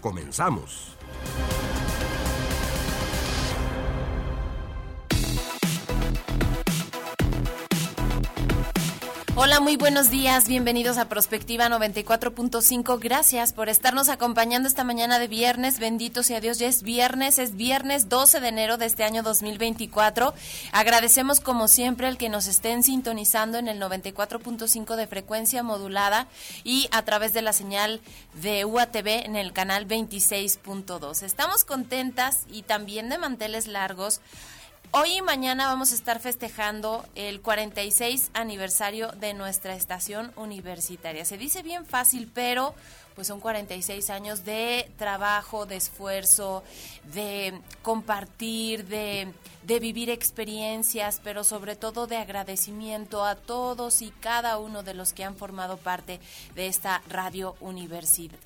Comenzamos. Hola, muy buenos días. Bienvenidos a Prospectiva 94.5. Gracias por estarnos acompañando esta mañana de viernes. Bendito sea Dios. Ya es viernes, es viernes 12 de enero de este año 2024. Agradecemos como siempre el que nos estén sintonizando en el 94.5 de frecuencia modulada y a través de la señal de UATV en el canal 26.2. Estamos contentas y también de manteles largos Hoy y mañana vamos a estar festejando el 46 aniversario de nuestra estación universitaria. Se dice bien fácil, pero pues son 46 años de trabajo, de esfuerzo, de compartir, de de vivir experiencias, pero sobre todo de agradecimiento a todos y cada uno de los que han formado parte de esta radio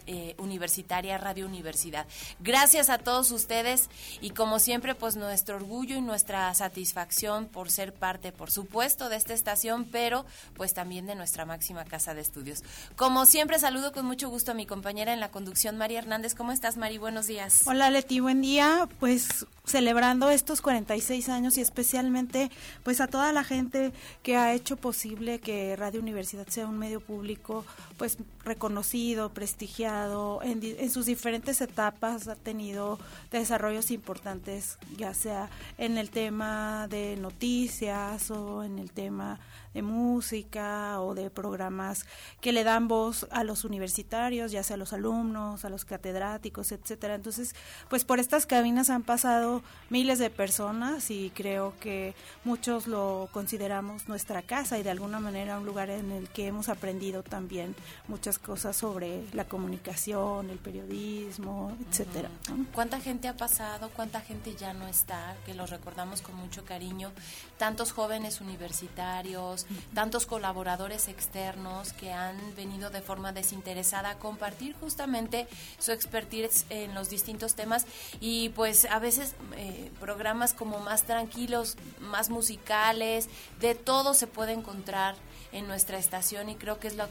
eh, universitaria, Radio Universidad. Gracias a todos ustedes y como siempre, pues nuestro orgullo y nuestra satisfacción por ser parte, por supuesto, de esta estación, pero pues también de nuestra máxima casa de estudios. Como siempre, saludo con mucho gusto a mi compañera en la conducción, María Hernández. ¿Cómo estás, Mari? Buenos días. Hola, Leti, buen día. Pues celebrando estos 46 años y especialmente pues a toda la gente que ha hecho posible que Radio Universidad sea un medio público pues reconocido, prestigiado en sus diferentes etapas ha tenido desarrollos importantes ya sea en el tema de noticias o en el tema de música o de programas que le dan voz a los universitarios, ya sea a los alumnos, a los catedráticos, etcétera. Entonces, pues por estas cabinas han pasado miles de personas y creo que muchos lo consideramos nuestra casa y de alguna manera un lugar en el que hemos aprendido también muchas cosas sobre la comunicación, el periodismo, etcétera. ¿Cuánta gente ha pasado? ¿Cuánta gente ya no está? Que los recordamos con mucho cariño. Tantos jóvenes universitarios, tantos colaboradores externos que han venido de forma desinteresada a compartir justamente su expertise en los distintos temas. Y pues a veces eh, programas como más tranquilos, más musicales, de todo se puede encontrar en nuestra estación y creo que es lo,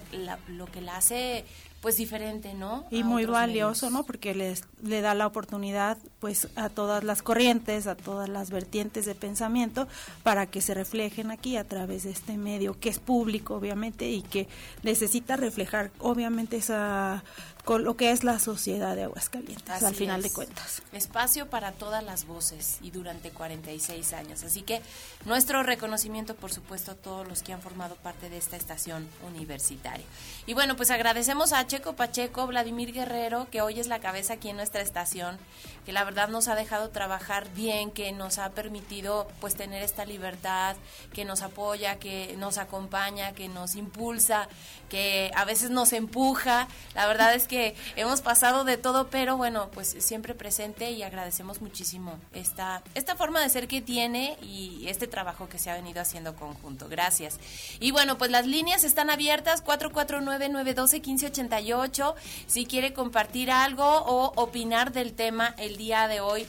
lo que la hace pues diferente, ¿no? Y muy valioso, ¿no? Porque les le da la oportunidad pues a todas las corrientes, a todas las vertientes de pensamiento para que se reflejen aquí a través de este medio que es público obviamente y que necesita reflejar obviamente esa con lo que es la sociedad de Aguascalientes, al final de cuentas. Espacio para todas las voces y durante 46 años. Así que nuestro reconocimiento, por supuesto, a todos los que han formado parte de esta estación universitaria. Y bueno, pues agradecemos a Checo Pacheco, Vladimir Guerrero, que hoy es la cabeza aquí en nuestra estación, que la verdad nos ha dejado trabajar bien, que nos ha permitido pues tener esta libertad, que nos apoya, que nos acompaña, que nos impulsa, que a veces nos empuja. La verdad es que hemos pasado de todo, pero bueno, pues siempre presente y agradecemos muchísimo esta, esta forma de ser que tiene y este trabajo que se ha venido haciendo conjunto. Gracias. Y bueno, pues las líneas están abiertas, 449-912-1588, si quiere compartir algo o opinar del tema el día de hoy.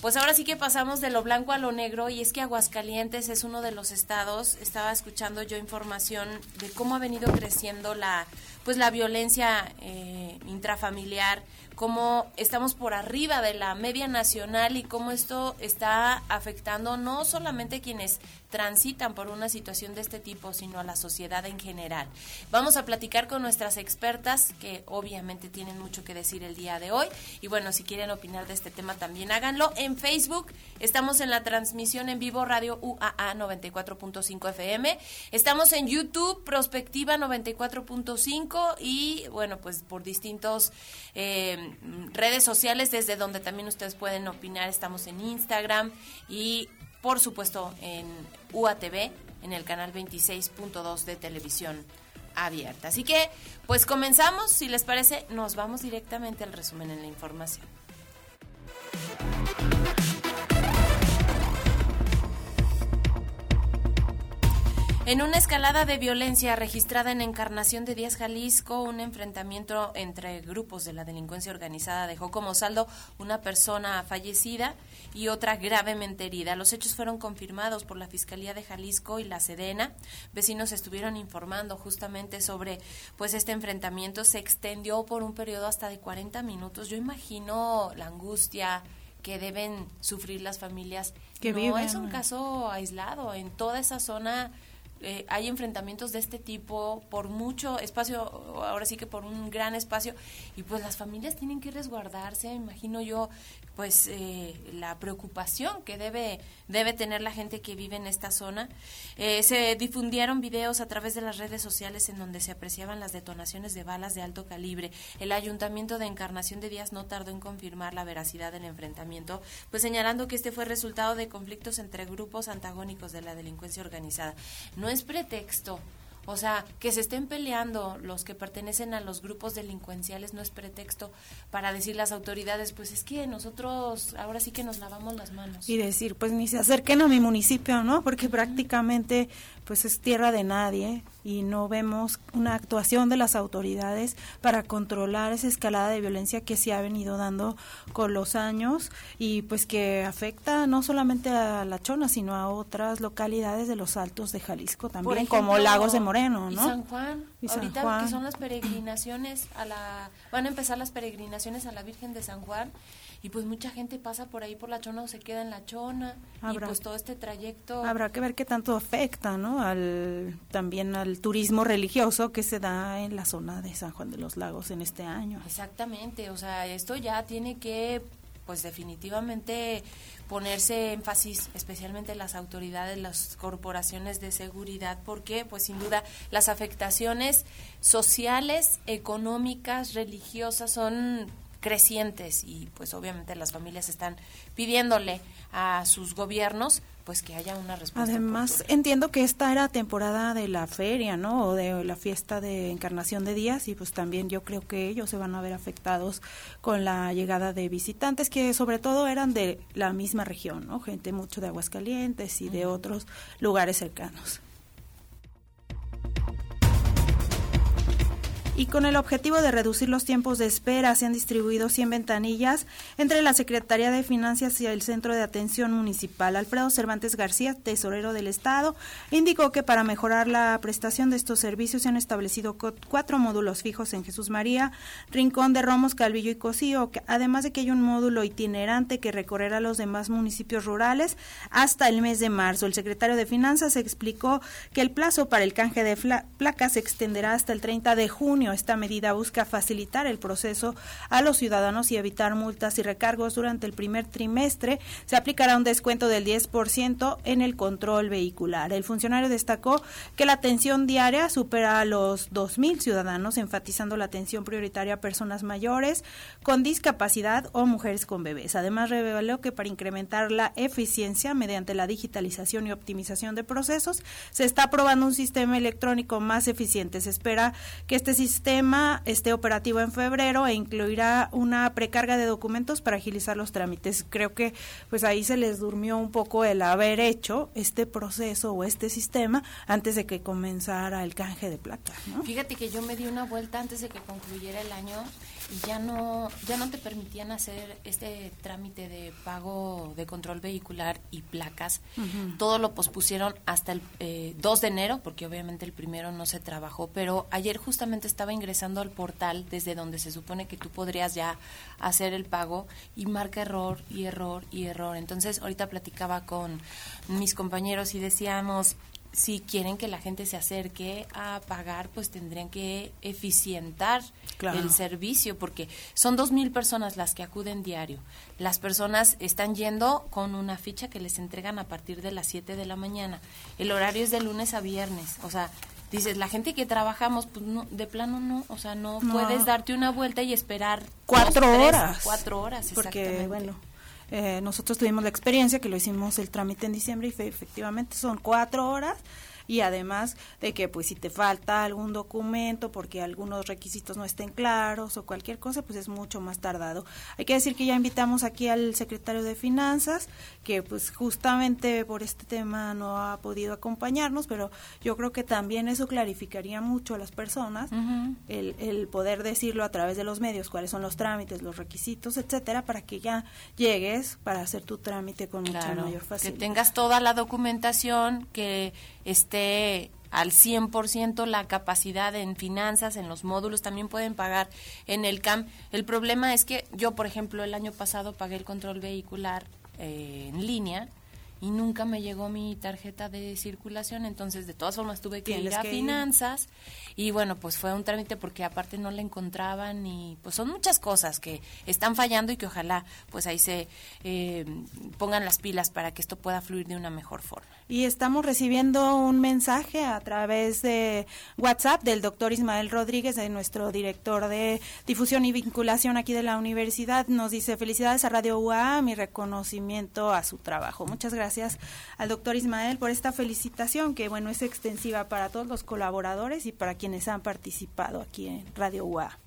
Pues ahora sí que pasamos de lo blanco a lo negro y es que Aguascalientes es uno de los estados, estaba escuchando yo información de cómo ha venido creciendo la pues la violencia eh, intrafamiliar, cómo estamos por arriba de la media nacional y cómo esto está afectando no solamente quienes transitan por una situación de este tipo, sino a la sociedad en general. Vamos a platicar con nuestras expertas que obviamente tienen mucho que decir el día de hoy y bueno, si quieren opinar de este tema también háganlo en Facebook. Estamos en la transmisión en vivo Radio UAA 94.5 FM. Estamos en YouTube Prospectiva 94.5 y bueno, pues por distintos eh, redes sociales desde donde también ustedes pueden opinar. Estamos en Instagram y por supuesto en UATV, en el canal 26.2 de televisión abierta. Así que, pues comenzamos, si les parece, nos vamos directamente al resumen en la información. En una escalada de violencia registrada en Encarnación de Díaz, Jalisco, un enfrentamiento entre grupos de la delincuencia organizada dejó como saldo una persona fallecida y otra gravemente herida. Los hechos fueron confirmados por la Fiscalía de Jalisco y la Sedena. Vecinos estuvieron informando justamente sobre pues este enfrentamiento se extendió por un periodo hasta de 40 minutos. Yo imagino la angustia que deben sufrir las familias. Que no es un caso aislado en toda esa zona eh, hay enfrentamientos de este tipo por mucho espacio, ahora sí que por un gran espacio, y pues las familias tienen que resguardarse, imagino yo, pues eh, la preocupación que debe debe tener la gente que vive en esta zona. Eh, se difundieron videos a través de las redes sociales en donde se apreciaban las detonaciones de balas de alto calibre. El ayuntamiento de Encarnación de Díaz no tardó en confirmar la veracidad del enfrentamiento, pues señalando que este fue resultado de conflictos entre grupos antagónicos de la delincuencia organizada. No pretexto o sea, que se estén peleando los que pertenecen a los grupos delincuenciales no es pretexto para decir las autoridades, pues es que nosotros ahora sí que nos lavamos las manos. Y decir, pues ni se acerquen a mi municipio, ¿no? Porque prácticamente pues es tierra de nadie y no vemos una actuación de las autoridades para controlar esa escalada de violencia que se ha venido dando con los años y pues que afecta no solamente a La Chona, sino a otras localidades de los Altos de Jalisco también, como Lagos de Moreno, ¿no? Y San Juan, ahorita que son las peregrinaciones a la van a empezar las peregrinaciones a la Virgen de San Juan y pues mucha gente pasa por ahí por la chona o se queda en la chona y pues todo este trayecto habrá que ver qué tanto afecta no al también al turismo religioso que se da en la zona de San Juan de los Lagos en este año. Exactamente o sea esto ya tiene que pues definitivamente ponerse énfasis, especialmente las autoridades, las corporaciones de seguridad, porque pues sin duda las afectaciones sociales, económicas, religiosas son crecientes y pues obviamente las familias están pidiéndole a sus gobiernos pues que haya una respuesta. Además, entiendo que esta era temporada de la feria, ¿no? O de la fiesta de Encarnación de Días y pues también yo creo que ellos se van a ver afectados con la llegada de visitantes que sobre todo eran de la misma región, ¿no? Gente mucho de Aguascalientes y de otros lugares cercanos. Y con el objetivo de reducir los tiempos de espera se han distribuido 100 ventanillas entre la Secretaría de Finanzas y el Centro de Atención Municipal. Alfredo Cervantes García, tesorero del Estado, indicó que para mejorar la prestación de estos servicios se han establecido cuatro módulos fijos en Jesús María, Rincón de Romos, Calvillo y Cocío, además de que hay un módulo itinerante que recorrerá los demás municipios rurales hasta el mes de marzo. El secretario de Finanzas explicó que el plazo para el canje de placas se extenderá hasta el 30 de junio esta medida busca facilitar el proceso a los ciudadanos y evitar multas y recargos durante el primer trimestre. Se aplicará un descuento del 10% en el control vehicular. El funcionario destacó que la atención diaria supera a los 2.000 ciudadanos, enfatizando la atención prioritaria a personas mayores con discapacidad o mujeres con bebés. Además, reveló que para incrementar la eficiencia mediante la digitalización y optimización de procesos, se está aprobando un sistema electrónico más eficiente. Se espera que este sistema sistema esté operativo en febrero e incluirá una precarga de documentos para agilizar los trámites. Creo que pues ahí se les durmió un poco el haber hecho este proceso o este sistema antes de que comenzara el canje de placas. Fíjate que yo me di una vuelta antes de que concluyera el año y ya no ya no te permitían hacer este trámite de pago de control vehicular y placas. Todo lo pospusieron hasta el 2 eh, de enero, porque obviamente el primero no se trabajó, pero ayer justamente estaba ingresando al portal desde donde se supone que tú podrías ya hacer el pago y marca error y error y error. Entonces, ahorita platicaba con mis compañeros y decíamos, si quieren que la gente se acerque a pagar, pues tendrían que eficientar el servicio, porque son dos mil personas las que acuden diario. Las personas están yendo con una ficha que les entregan a partir de las 7 de la mañana. El horario es de lunes a viernes. O sea, dices, la gente que trabajamos, pues no, de plano no. O sea, no, puedes darte una vuelta y esperar cuatro horas. Cuatro horas, porque, bueno. Eh, nosotros tuvimos la experiencia que lo hicimos el trámite en diciembre y efectivamente son cuatro horas y además de que pues si te falta algún documento porque algunos requisitos no estén claros o cualquier cosa, pues es mucho más tardado. Hay que decir que ya invitamos aquí al secretario de Finanzas, que pues justamente por este tema no ha podido acompañarnos, pero yo creo que también eso clarificaría mucho a las personas el, el poder decirlo a través de los medios, cuáles son los trámites, los requisitos, etcétera, para que ya llegues para hacer tu trámite con mucha mayor facilidad. Que tengas toda la documentación, que esté al 100% la capacidad en finanzas, en los módulos, también pueden pagar en el CAM. El problema es que yo, por ejemplo, el año pasado pagué el control vehicular eh, en línea y nunca me llegó mi tarjeta de circulación, entonces de todas formas tuve que ir a finanzas y bueno, pues fue un trámite porque aparte no la encontraban y pues son muchas cosas que están fallando y que ojalá pues ahí se eh, pongan las pilas para que esto pueda fluir de una mejor forma. Y estamos recibiendo un mensaje a través de WhatsApp del doctor Ismael Rodríguez, de nuestro director de difusión y vinculación aquí de la universidad. Nos dice felicidades a Radio UA, mi reconocimiento a su trabajo. Muchas gracias al doctor Ismael por esta felicitación que bueno es extensiva para todos los colaboradores y para quienes han participado aquí en Radio UA.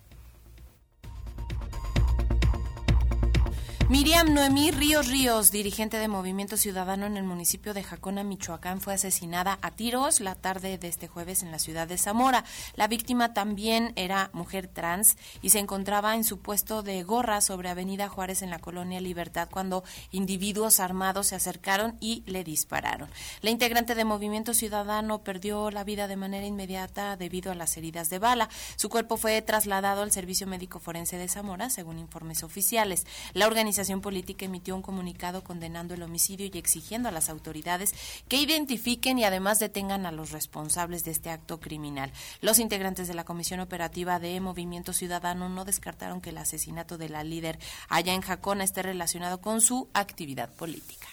Miriam Noemí Ríos Ríos, dirigente de Movimiento Ciudadano en el municipio de Jacona, Michoacán, fue asesinada a tiros la tarde de este jueves en la ciudad de Zamora. La víctima también era mujer trans y se encontraba en su puesto de gorra sobre Avenida Juárez en la colonia Libertad cuando individuos armados se acercaron y le dispararon. La integrante de Movimiento Ciudadano perdió la vida de manera inmediata debido a las heridas de bala. Su cuerpo fue trasladado al Servicio Médico Forense de Zamora, según informes oficiales. La organización política emitió un comunicado condenando el homicidio y exigiendo a las autoridades que identifiquen y además detengan a los responsables de este acto criminal. Los integrantes de la Comisión Operativa de Movimiento Ciudadano no descartaron que el asesinato de la líder allá en Jacona esté relacionado con su actividad política.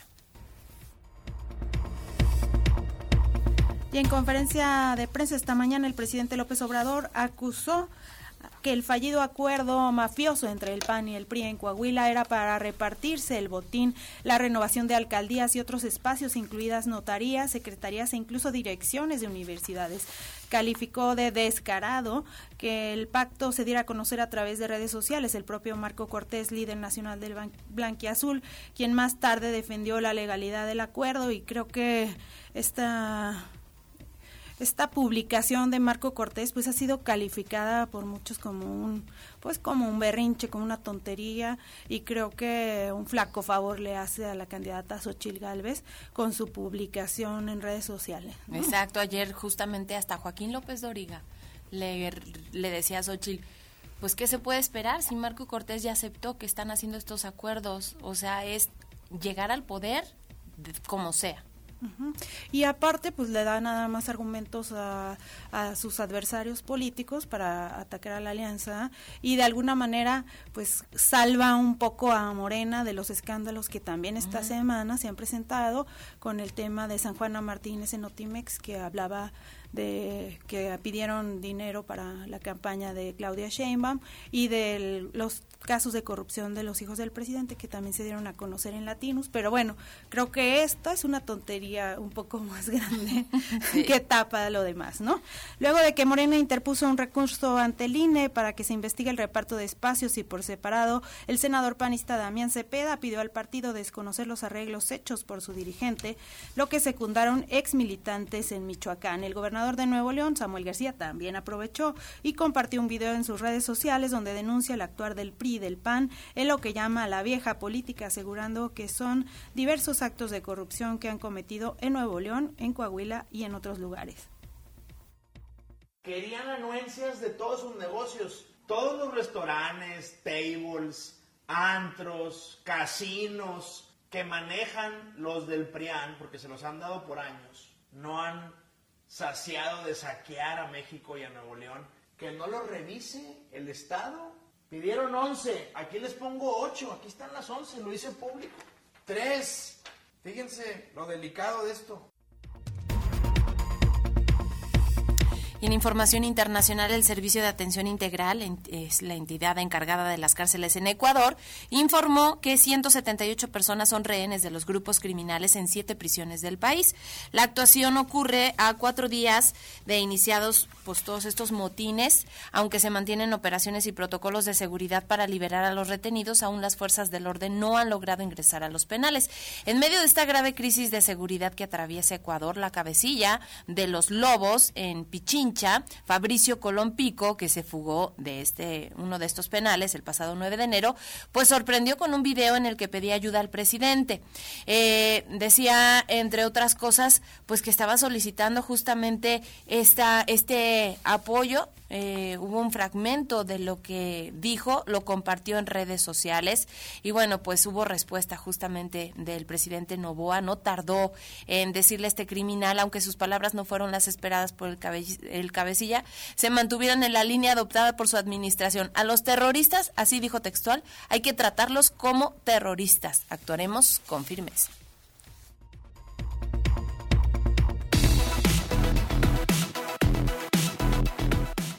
Y en conferencia de prensa esta mañana el presidente López Obrador acusó que el fallido acuerdo mafioso entre el PAN y el PRI en Coahuila era para repartirse el botín, la renovación de alcaldías y otros espacios, incluidas notarías, secretarías e incluso direcciones de universidades. Calificó de descarado que el pacto se diera a conocer a través de redes sociales. El propio Marco Cortés, líder nacional del Blanquiazul, quien más tarde defendió la legalidad del acuerdo y creo que esta esta publicación de Marco Cortés pues ha sido calificada por muchos como un pues como un berrinche, como una tontería y creo que un flaco favor le hace a la candidata Xochil Gálvez con su publicación en redes sociales. Exacto, ayer justamente hasta Joaquín López Doriga le, le decía a Xochil pues qué se puede esperar si Marco Cortés ya aceptó que están haciendo estos acuerdos, o sea, es llegar al poder como sea. Y aparte, pues le da nada más argumentos a, sus adversarios políticos para atacar a la alianza y de alguna manera, pues salva un poco a Morena de los escándalos que también esta semana se han presentado con el tema de San Juana Martínez en Otimex, que hablaba de que pidieron dinero para la campaña de Claudia Sheinbaum y de los casos de corrupción de los hijos del presidente que también se dieron a conocer en Latinos, pero bueno, creo que esta es una tontería un poco más grande que tapa lo demás, ¿no? Luego de que Morena interpuso un recurso ante el INE para que se investigue el reparto de espacios y por separado, el senador panista Damián Cepeda pidió al partido desconocer los arreglos hechos por su dirigente, lo que secundaron ex militantes en Michoacán. El gobernador de Nuevo León, Samuel García, también aprovechó y compartió un video en sus redes sociales donde denuncia el actuar del PRI del PAN en lo que llama la vieja política, asegurando que son diversos actos de corrupción que han cometido en Nuevo León, en Coahuila y en otros lugares. Querían anuencias de todos sus negocios, todos los restaurantes, tables, antros, casinos que manejan los del PRIAN, porque se los han dado por años, no han saciado de saquear a México y a Nuevo León, que no lo revise el Estado Pidieron 11, aquí les pongo 8, aquí están las 11, lo hice público. 3, fíjense lo delicado de esto. En información internacional, el Servicio de Atención Integral, es la entidad encargada de las cárceles en Ecuador, informó que 178 personas son rehenes de los grupos criminales en siete prisiones del país. La actuación ocurre a cuatro días de iniciados pues, todos estos motines, aunque se mantienen operaciones y protocolos de seguridad para liberar a los retenidos, aún las fuerzas del orden no han logrado ingresar a los penales. En medio de esta grave crisis de seguridad que atraviesa Ecuador, la cabecilla de los lobos en Pichín Fabricio Colón Pico, que se fugó de este uno de estos penales el pasado 9 de enero, pues sorprendió con un video en el que pedía ayuda al presidente. Eh, decía, entre otras cosas, pues que estaba solicitando justamente esta, este apoyo eh, hubo un fragmento de lo que dijo, lo compartió en redes sociales y bueno, pues hubo respuesta justamente del presidente Novoa, no tardó en decirle a este criminal, aunque sus palabras no fueron las esperadas por el, el cabecilla, se mantuvieron en la línea adoptada por su administración. A los terroristas, así dijo textual, hay que tratarlos como terroristas. Actuaremos con firmeza.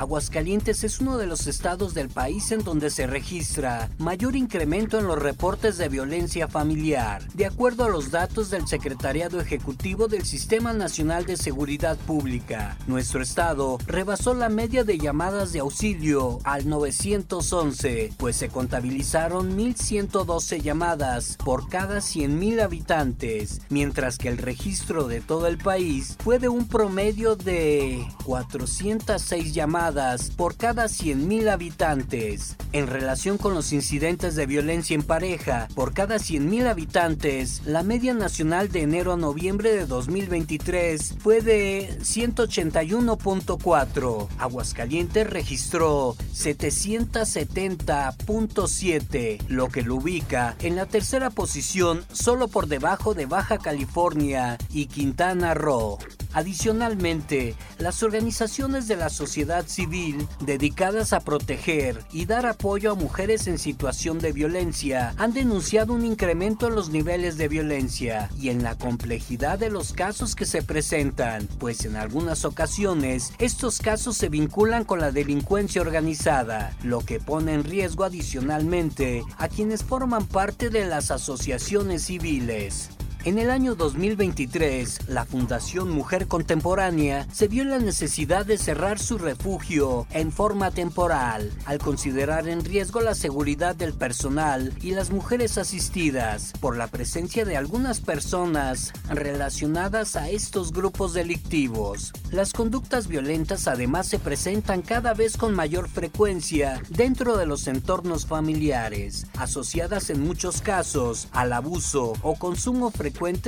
Aguascalientes es uno de los estados del país en donde se registra mayor incremento en los reportes de violencia familiar, de acuerdo a los datos del Secretariado Ejecutivo del Sistema Nacional de Seguridad Pública. Nuestro estado rebasó la media de llamadas de auxilio al 911, pues se contabilizaron 1.112 llamadas por cada 100.000 habitantes, mientras que el registro de todo el país fue de un promedio de 406 llamadas por cada 100.000 habitantes. En relación con los incidentes de violencia en pareja, por cada 100.000 habitantes, la media nacional de enero a noviembre de 2023 fue de 181.4. Aguascalientes registró 770.7, lo que lo ubica en la tercera posición solo por debajo de Baja California y Quintana Roo. Adicionalmente, las organizaciones de la sociedad civil dedicadas a proteger y dar apoyo a mujeres en situación de violencia han denunciado un incremento en los niveles de violencia y en la complejidad de los casos que se presentan, pues en algunas ocasiones estos casos se vinculan con la delincuencia organizada, lo que pone en riesgo adicionalmente a quienes forman parte de las asociaciones civiles. En el año 2023, la Fundación Mujer Contemporánea se vio la necesidad de cerrar su refugio en forma temporal, al considerar en riesgo la seguridad del personal y las mujeres asistidas por la presencia de algunas personas relacionadas a estos grupos delictivos. Las conductas violentas además se presentan cada vez con mayor frecuencia dentro de los entornos familiares, asociadas en muchos casos al abuso o consumo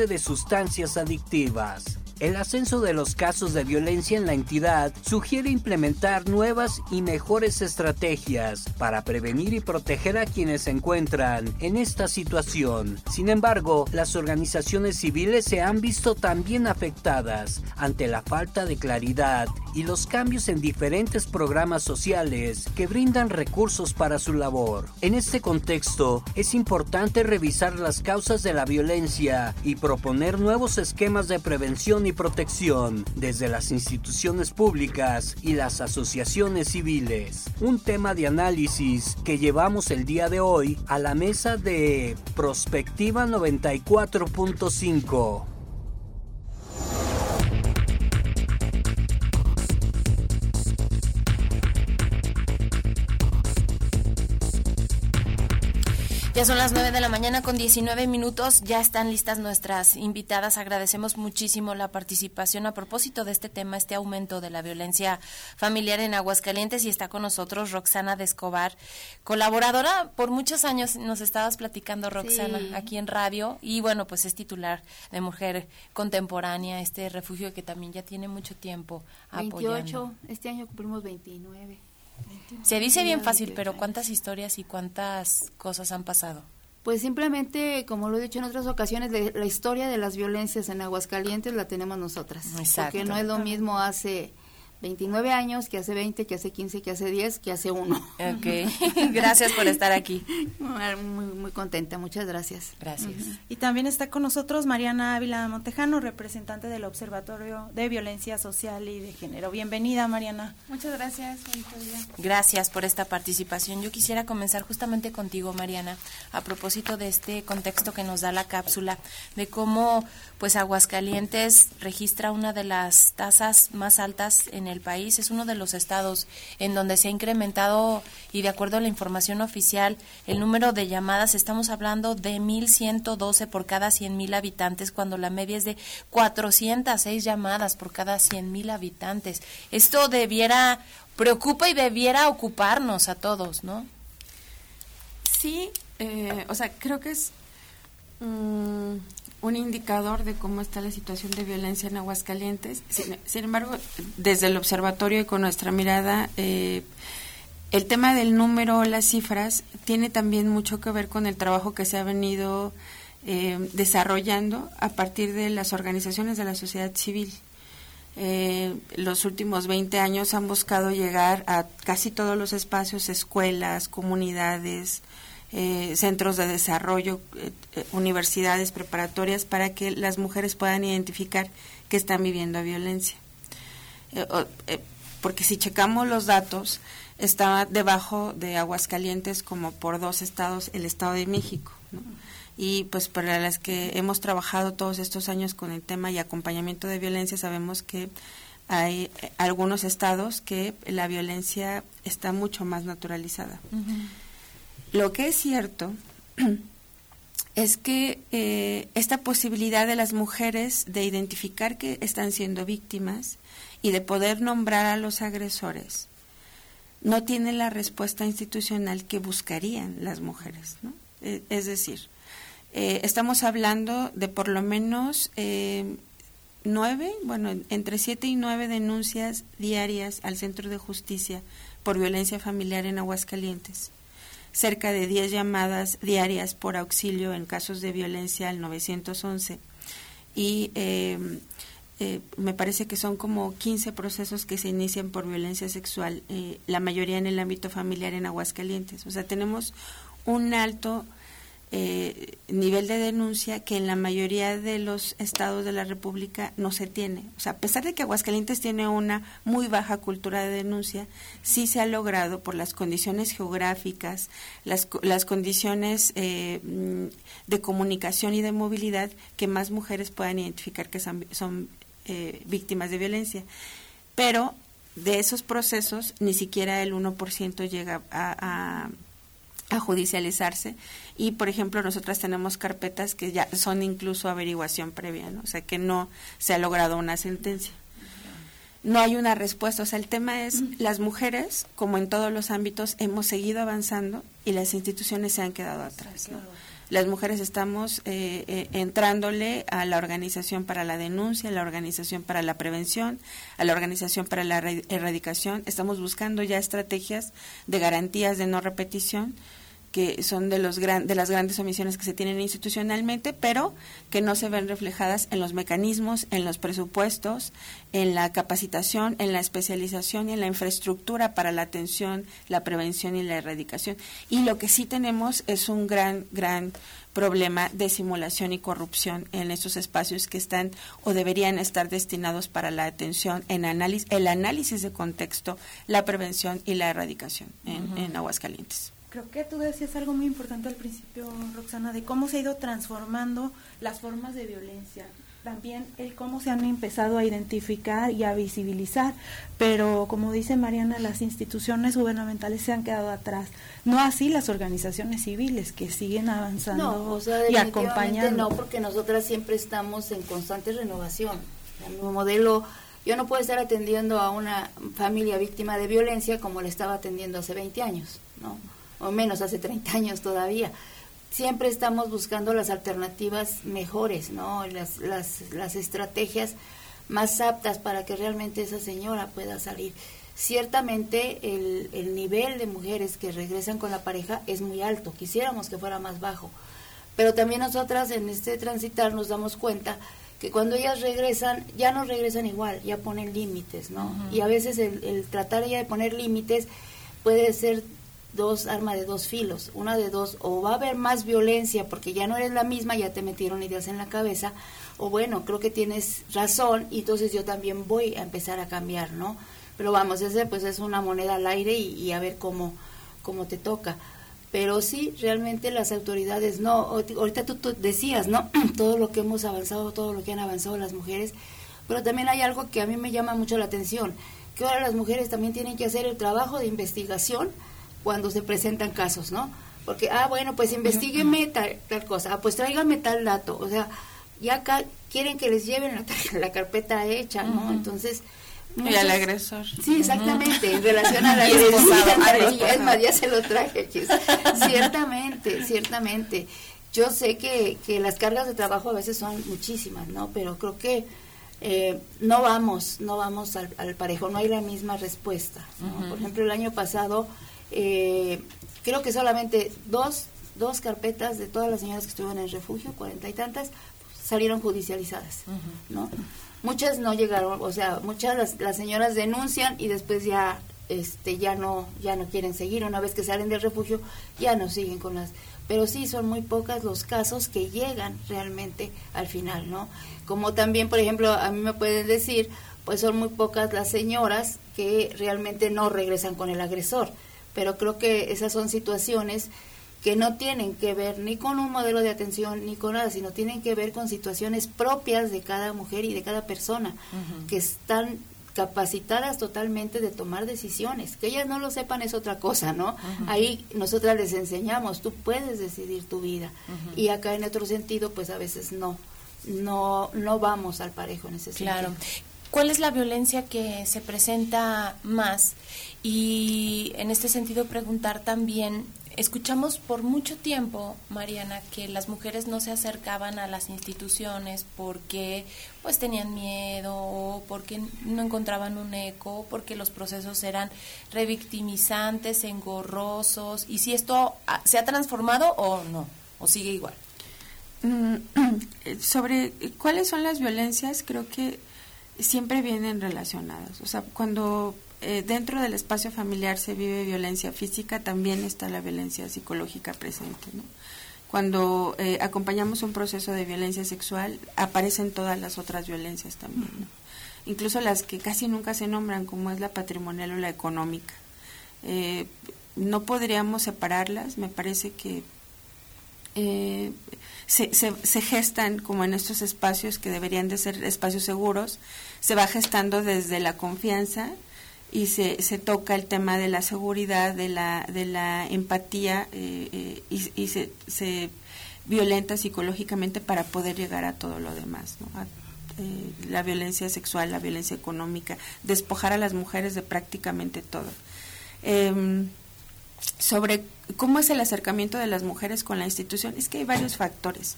de sustancias adictivas. El ascenso de los casos de violencia en la entidad sugiere implementar nuevas y mejores estrategias para prevenir y proteger a quienes se encuentran en esta situación. Sin embargo, las organizaciones civiles se han visto también afectadas ante la falta de claridad y los cambios en diferentes programas sociales que brindan recursos para su labor. En este contexto, es importante revisar las causas de la violencia y proponer nuevos esquemas de prevención y protección desde las instituciones públicas y las asociaciones civiles. Un tema de análisis que llevamos el día de hoy a la mesa de Prospectiva 94.5. Ya son las 9 de la mañana con 19 minutos. Ya están listas nuestras invitadas. Agradecemos muchísimo la participación a propósito de este tema, este aumento de la violencia familiar en Aguascalientes. Y está con nosotros Roxana de Escobar, colaboradora por muchos años. Nos estabas platicando, Roxana, aquí en radio. Y bueno, pues es titular de Mujer Contemporánea, este refugio que también ya tiene mucho tiempo 28, este año cumplimos 29. Se dice bien fácil, pero ¿cuántas historias y cuántas cosas han pasado? Pues simplemente, como lo he dicho en otras ocasiones, la historia de las violencias en Aguascalientes la tenemos nosotras. Exacto. Porque no es lo mismo hace 29 años, que hace 20, que hace 15, que hace 10, que hace 1. Ok, gracias por estar aquí. Muy, muy contenta, muchas gracias. Gracias. Y también está con nosotros Mariana Ávila Montejano, representante del Observatorio de Violencia Social y de Género. Bienvenida, Mariana. Muchas gracias. Gracias por esta participación. Yo quisiera comenzar justamente contigo, Mariana, a propósito de este contexto que nos da la cápsula, de cómo pues Aguascalientes registra una de las tasas más altas en el país. Es uno de los estados en donde se ha incrementado, y de acuerdo a la información oficial, el número de llamadas, estamos hablando de 1.112 por cada 100.000 habitantes, cuando la media es de 406 llamadas por cada 100.000 habitantes. Esto debiera, preocupa y debiera ocuparnos a todos, ¿no? Sí, eh, o sea, creo que es mm, un indicador de cómo está la situación de violencia en Aguascalientes. Sin, embargo, desde el observatorio y con nuestra mirada, eh, el tema del número, las cifras, tiene también mucho que ver con el trabajo que se ha venido eh, desarrollando a partir de las organizaciones de la sociedad civil. Eh, los últimos 20 años han buscado llegar a casi todos los espacios, escuelas, comunidades, eh, centros de desarrollo, eh, eh, universidades preparatorias, para que las mujeres puedan identificar que están viviendo violencia. porque si checamos los datos, está debajo de Aguascalientes como por dos estados, el Estado de México. Y pues para las que hemos trabajado todos estos años con el tema y acompañamiento de violencia, sabemos que hay algunos estados que la violencia está mucho más naturalizada. Lo que es cierto es que eh, esta posibilidad de las mujeres de identificar que están siendo víctimas y de poder nombrar a los agresores no tiene la respuesta institucional que buscarían las mujeres. ¿no? E, es decir, eh, estamos hablando de por lo menos eh, nueve, bueno, entre siete y nueve denuncias diarias al Centro de Justicia por violencia familiar en Aguascalientes cerca de 10 llamadas diarias por auxilio en casos de violencia al 911 y eh, eh, me parece que son como 15 procesos que se inician por violencia sexual, eh, la mayoría en el ámbito familiar en Aguascalientes. O sea, tenemos un alto eh, nivel de denuncia que en la mayoría de los estados de la República no se tiene. O sea, a pesar de que Aguascalientes tiene una muy baja cultura de denuncia, sí se ha logrado por las condiciones geográficas, las, las condiciones eh, mm, de comunicación y de movilidad que más mujeres puedan identificar que son, eh, víctimas de violencia. Pero de esos procesos ni siquiera el 1% llega a judicializarse y por ejemplo nosotras tenemos carpetas que ya son incluso averiguación previa, ¿no? o sea que no se ha logrado una sentencia. No hay una respuesta, o sea, el tema es las mujeres, como en todos los ámbitos, hemos seguido avanzando y las instituciones se han quedado atrás. Las mujeres estamos eh, eh, entrándole a la organización para la denuncia, a la organización para la prevención, a la organización para la erradicación. Estamos buscando ya estrategias de garantías de no repetición que son de, los gran, de las grandes omisiones que se tienen institucionalmente, pero que no se ven reflejadas en los mecanismos, en los presupuestos, en la capacitación, en la especialización y en la infraestructura para la atención, la prevención y la erradicación. Y lo que sí tenemos es un gran, gran problema de simulación y corrupción en estos espacios que están o deberían estar destinados para la atención, en análisis, el análisis de contexto, la prevención y la erradicación en, en Aguascalientes. Creo que tú decías algo muy importante al principio, Roxana, de cómo se ha ido transformando las formas de violencia. También el cómo se han empezado a identificar y a visibilizar, pero como dice Mariana, las instituciones gubernamentales se han quedado atrás. No así las organizaciones civiles que siguen avanzando y acompañando. No, porque nosotras siempre estamos en constante renovación. El modelo yo no puedo estar atendiendo a una familia víctima de violencia como la estaba atendiendo hace 20 años, ¿no? O menos hace 30 años todavía. Siempre estamos buscando las alternativas mejores, ¿no? Las, las, las estrategias más aptas para que realmente esa señora pueda salir. Ciertamente el, el nivel de mujeres que regresan con la pareja es muy alto, quisiéramos que fuera más bajo, Pero también nosotras en este transitar nos damos cuenta que cuando ellas regresan, ya no regresan igual, ya ponen límites, ¿no? Y a veces el, el tratar ya de poner límites puede ser dos armas de dos filos, una de dos, o va a haber más violencia porque ya no eres la misma, ya te metieron ideas en la cabeza, o bueno, creo que tienes razón y entonces yo también voy a empezar a cambiar, ¿no? Pero vamos, ese pues es una moneda al aire y, a ver cómo, cómo te toca. Pero sí, realmente las autoridades, no, ahorita tú, tú decías, ¿no? todo lo que hemos avanzado, todo lo que han avanzado las mujeres, pero también hay algo que a mí me llama mucho la atención, que ahora las mujeres también tienen que hacer el trabajo de investigación cuando se presentan casos, ¿no? Porque, ah, bueno, pues investigueme tal, tal cosa, ah, pues tráigame tal dato, o sea, ya acá quieren que les lleven la, carpeta hecha, ¿no? Entonces... y al agresor. Sí, exactamente, en relación a la Es más, ya se lo traje, chis. Ciertamente, ciertamente. Yo sé que, que las cargas de trabajo a veces son muchísimas, ¿no? Pero creo que eh, no vamos, no vamos al, parejo, no hay la misma respuesta. Por ejemplo, el año pasado eh, creo que solamente dos, dos carpetas de todas las señoras que estuvieron en el refugio, cuarenta y tantas, salieron judicializadas, ¿no? Muchas no llegaron, o sea, muchas las, las señoras denuncian y después ya este ya no ya no quieren seguir. Una vez que salen del refugio ya no siguen con las pero sí son muy pocas los casos que llegan realmente al final no como también por ejemplo a mí me pueden decir pues son muy pocas las señoras que realmente no regresan con el agresor pero creo que esas son situaciones que no tienen que ver ni con un modelo de atención ni con nada, sino tienen que ver con situaciones propias de cada mujer y de cada persona, que están capacitadas totalmente de tomar decisiones. Que ellas no lo sepan es otra cosa, ¿no? Ahí nosotras les enseñamos, tú puedes decidir tu vida. Y acá en otro sentido, pues a veces no. No, no vamos al parejo en ese sentido. Claro. ¿Cuál es la violencia que se presenta más? Y en este sentido preguntar también escuchamos por mucho tiempo, Mariana, que las mujeres no se acercaban a las instituciones porque pues tenían miedo, porque no encontraban un eco, porque los procesos eran revictimizantes, engorrosos, y si esto se ha transformado o no, o sigue igual. Mm, sobre cuáles son las violencias, creo que siempre vienen relacionadas. O sea, cuando eh, dentro del espacio familiar se vive violencia física, también está la violencia psicológica presente. ¿no? Cuando eh, acompañamos un proceso de violencia sexual, aparecen todas las otras violencias también. Incluso las que casi nunca se nombran, como es la patrimonial o la económica. Eh, no podríamos separarlas, me parece que se, se, gestan como en estos espacios que deberían de ser espacios seguros, se va gestando desde la confianza, y se, se toca el tema de la seguridad, de la, de la empatía eh, eh, y, se, se, violenta psicológicamente para poder llegar a todo lo demás, eh, la violencia sexual, la violencia económica, despojar a las mujeres de prácticamente todo. Sobre cómo es el acercamiento de las mujeres con la institución, es que hay varios factores.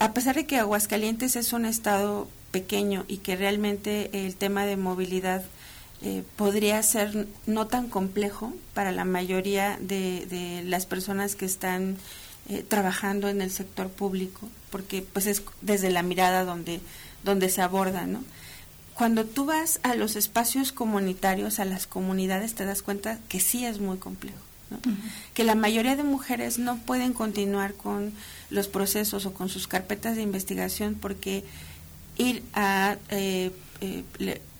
a pesar de que Aguascalientes es un estado pequeño y que realmente el tema de movilidad eh, podría ser no tan complejo para la mayoría de, las personas que están eh, trabajando en el sector público, porque pues es desde la mirada donde, donde se aborda, ¿no? Cuando tú vas a los espacios comunitarios, a las comunidades, te das cuenta que sí es muy complejo. que la mayoría de mujeres no pueden continuar con los procesos o con sus carpetas de investigación porque ir a eh,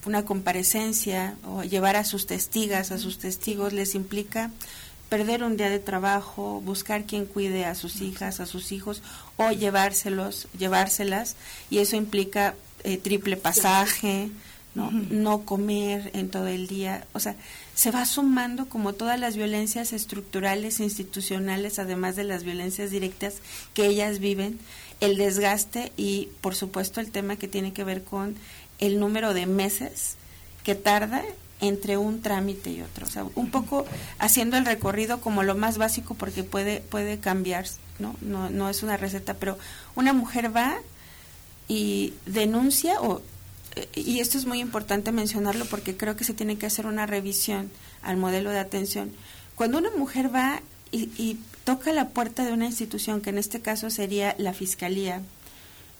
una comparecencia o llevar a sus testigas, a sus testigos, les implica perder un día de trabajo, buscar quien cuide a sus hijas, a sus hijos, o llevárselos, llevárselas, y eso implica eh, triple pasaje, ¿no? no comer en todo el día, o sea, se va sumando como todas las violencias estructurales, institucionales, además de las violencias directas que ellas viven, el desgaste y, por supuesto, el tema que tiene que ver con el número de meses que tarda entre un trámite y otro. O sea, un poco haciendo el recorrido como lo más básico porque puede, puede cambiar, ¿no? ¿no? No es una receta, pero una mujer va y denuncia o eh, y esto es muy importante mencionarlo porque creo que se tiene que hacer una revisión al modelo de atención. Cuando una mujer va y, toca la puerta de una institución que en este caso sería la Fiscalía,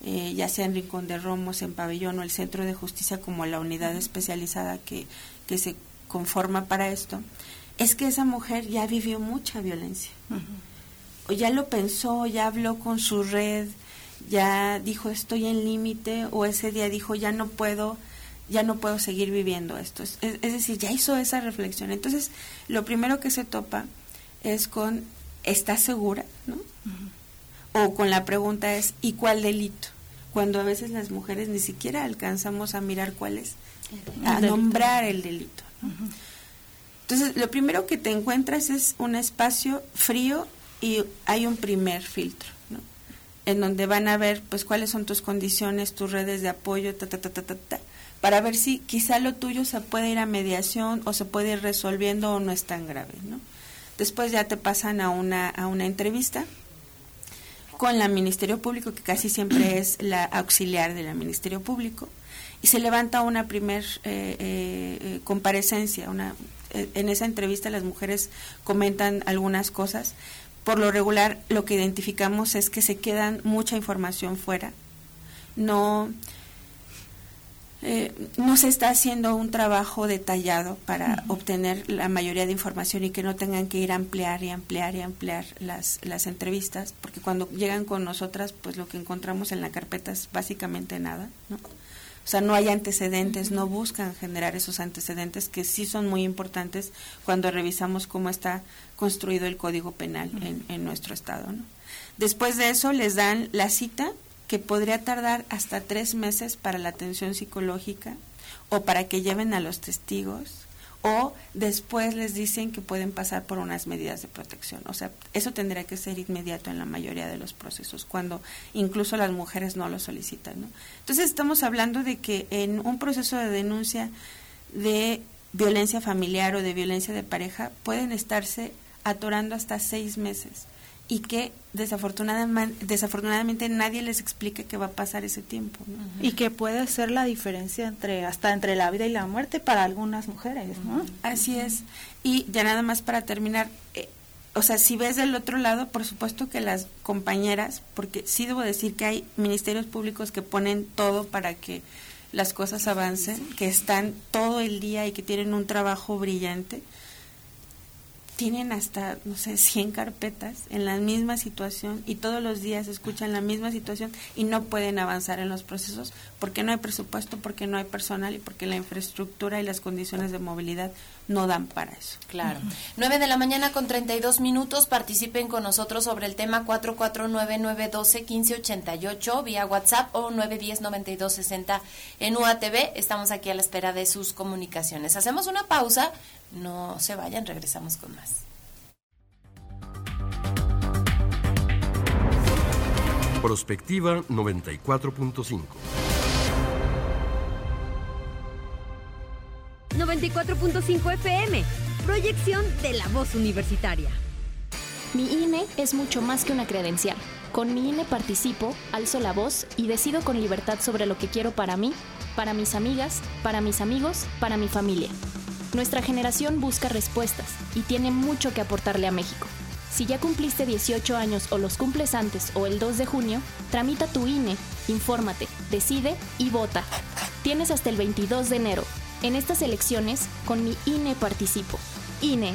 eh, ya sea en Rincón de Romos, en Pabellón o el Centro de Justicia como la unidad especializada que, que se conforma para esto, es que esa mujer ya vivió mucha violencia. O ya lo pensó, ya habló con su red, ya dijo estoy en límite, o ese día dijo ya no puedo, ya no puedo seguir viviendo esto. Es, es, decir, ya hizo esa reflexión. Entonces, lo primero que se topa es con ¿estás segura? ¿no? O con la pregunta es ¿y cuál delito? Cuando a veces las mujeres ni siquiera alcanzamos a mirar cuál es, a nombrar el delito. Entonces, lo primero que te encuentras es un espacio frío y hay un primer filtro. En donde van a ver, pues, cuáles son tus condiciones, tus redes de apoyo, ta, ta, ta, ta, ta, ta, para ver si quizá lo tuyo se puede ir a mediación o se puede ir resolviendo o no es tan grave, ¿no? Después ya te pasan a una, a una entrevista con la Ministerio Público, que casi siempre es la auxiliar de la Ministerio Público, y se levanta una primer eh, eh, comparecencia. Una, eh, en esa entrevista las mujeres comentan algunas cosas. Por lo regular, lo que identificamos es que se quedan mucha información fuera. No, eh, no se está haciendo un trabajo detallado para obtener la mayoría de información y que no tengan que ir a ampliar y ampliar y ampliar las, las entrevistas, porque cuando llegan con nosotras, pues lo que encontramos en la carpeta es básicamente nada, ¿no? O sea, no hay antecedentes, no buscan generar esos antecedentes que sí son muy importantes cuando revisamos cómo está construido el Código Penal en, en nuestro Estado. ¿no? Después de eso les dan la cita que podría tardar hasta tres meses para la atención psicológica o para que lleven a los testigos o después les dicen que pueden pasar por unas medidas de protección. O sea, eso tendría que ser inmediato en la mayoría de los procesos, cuando incluso las mujeres no lo solicitan. ¿no? Entonces estamos hablando de que en un proceso de denuncia de violencia familiar o de violencia de pareja pueden estarse atorando hasta seis meses y que desafortunadamente, desafortunadamente nadie les explique qué va a pasar ese tiempo. Y que puede ser la diferencia entre hasta entre la vida y la muerte para algunas mujeres, ¿no? Así es. Y ya nada más para terminar, eh, o sea, si ves del otro lado, por supuesto que las compañeras, porque sí debo decir que hay ministerios públicos que ponen todo para que las cosas avancen, que están todo el día y que tienen un trabajo brillante tienen hasta, no sé, 100 carpetas en la misma situación y todos los días escuchan la misma situación y no pueden avanzar en los procesos porque no hay presupuesto, porque no hay personal y porque la infraestructura y las condiciones de movilidad no dan para eso. Claro. 9 de la mañana con 32 minutos. Participen con nosotros sobre el tema 449-912-1588 vía WhatsApp o 910-9260 en UATV. Estamos aquí a la espera de sus comunicaciones. Hacemos una pausa. No se vayan, regresamos con más. Prospectiva 94.5. 94.5 FM. Proyección de la voz universitaria. Mi INE es mucho más que una credencial. Con mi INE participo, alzo la voz y decido con libertad sobre lo que quiero para mí, para mis amigas, para mis amigos, para mi familia. Nuestra generación busca respuestas y tiene mucho que aportarle a México. Si ya cumpliste 18 años o los cumples antes o el 2 de junio, tramita tu INE, infórmate, decide y vota. Tienes hasta el 22 de enero. En estas elecciones, con mi INE participo. INE.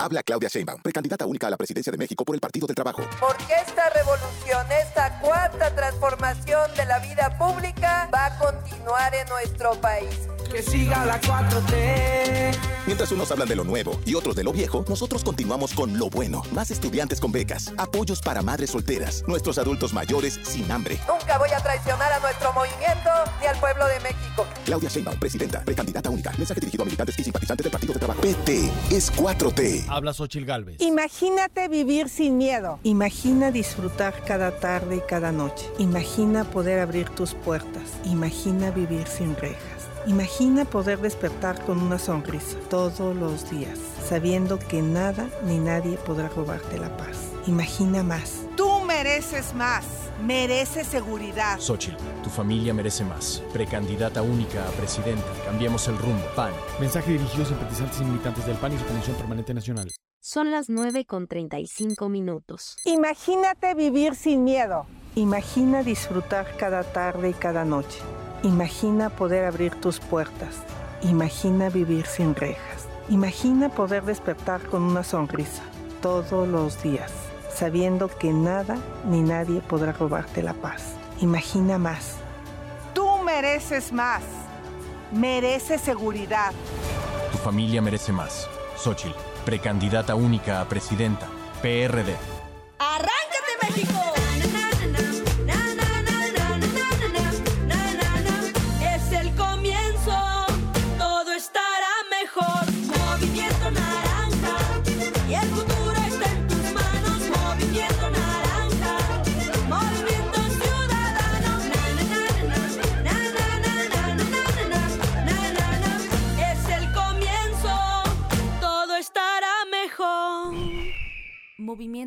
Habla Claudia Sheinbaum, precandidata única a la presidencia de México por el Partido del Trabajo. Porque esta revolución, esta cuarta transformación de la vida pública va a continuar en nuestro país. Que siga la 4T. Mientras unos hablan de lo nuevo y otros de lo viejo, nosotros continuamos con lo bueno. Más estudiantes con becas, apoyos para madres solteras, nuestros adultos mayores sin hambre. Nunca voy a traicionar a nuestro movimiento ni al pueblo de México. Claudia Sheinbaum, presidenta, precandidata única. Mensaje dirigido a militantes y simpatizantes del Partido de Trabajo. PT es 4T. Habla Xochil Gálvez. Imagínate vivir sin miedo. Imagina disfrutar cada tarde y cada noche. Imagina poder abrir tus puertas. Imagina vivir sin rejas. Imagina poder despertar con una sonrisa todos los días, sabiendo que nada ni nadie podrá robarte la paz. Imagina más. Tú mereces más. Mereces seguridad. Xochitl, tu familia merece más. Precandidata única a presidenta. Cambiemos el rumbo. PAN. Mensaje dirigido a simpatizantes y militantes del PAN y su Comisión Permanente Nacional. Son las 9 con 35 minutos. Imagínate vivir sin miedo. Imagina disfrutar cada tarde y cada noche. Imagina poder abrir tus puertas. Imagina vivir sin rejas. Imagina poder despertar con una sonrisa todos los días, sabiendo que nada ni nadie podrá robarte la paz. Imagina más. Tú mereces más. Mereces seguridad. Tu familia merece más. Xochitl, precandidata única a presidenta. PRD. ¡Arráncate, México!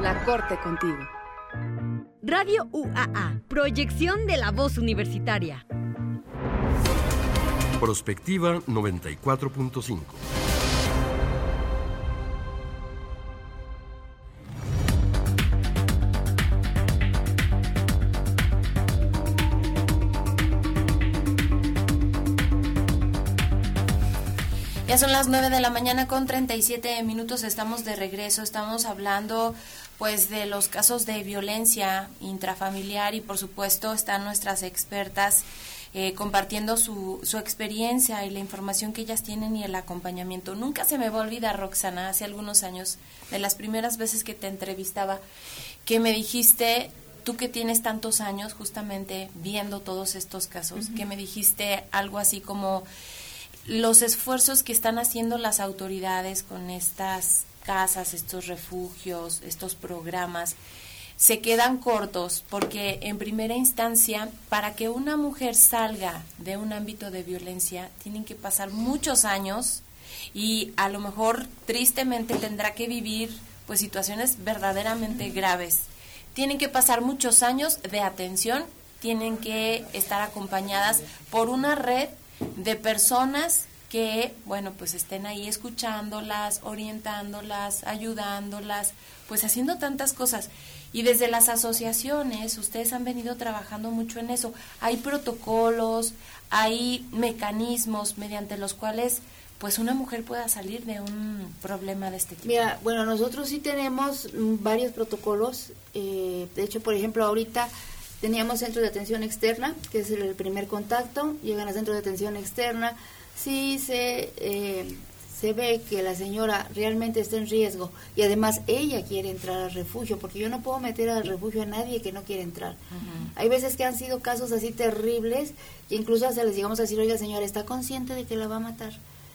La Corte contigo. Radio UAA, proyección de la voz universitaria. Prospectiva 94.5. Ya son las 9 de la mañana con 37 minutos, estamos de regreso, estamos hablando pues de los casos de violencia intrafamiliar y por supuesto están nuestras expertas eh, compartiendo su, su experiencia y la información que ellas tienen y el acompañamiento. Nunca se me va a olvidar, Roxana, hace algunos años, de las primeras veces que te entrevistaba, que me dijiste, tú que tienes tantos años justamente viendo todos estos casos, que me dijiste algo así como los esfuerzos que están haciendo las autoridades con estas casas, estos refugios, estos programas, se quedan cortos porque en primera instancia, para que una mujer salga de un ámbito de violencia, tienen que pasar muchos años y a lo mejor tristemente tendrá que vivir pues situaciones verdaderamente graves. Tienen que pasar muchos años de atención, tienen que estar acompañadas por una red de personas que, bueno, pues estén ahí escuchándolas, orientándolas, ayudándolas, pues haciendo tantas cosas. Y desde las asociaciones, ustedes han venido trabajando mucho en eso. Hay protocolos, hay mecanismos mediante los cuales pues una mujer pueda salir de un problema de este tipo. Mira, bueno, nosotros sí tenemos varios protocolos. Eh, de hecho, por ejemplo, ahorita teníamos centro de atención externa, que es el primer contacto. Llegan al centro de atención externa. Sí se, eh, se ve que la señora realmente está en riesgo y además ella quiere entrar al refugio, porque yo no puedo meter al refugio a nadie que no quiere entrar. Hay veces que han sido casos así terribles que incluso hasta les llegamos a decir, oiga señora, ¿está consciente de que la va a matar?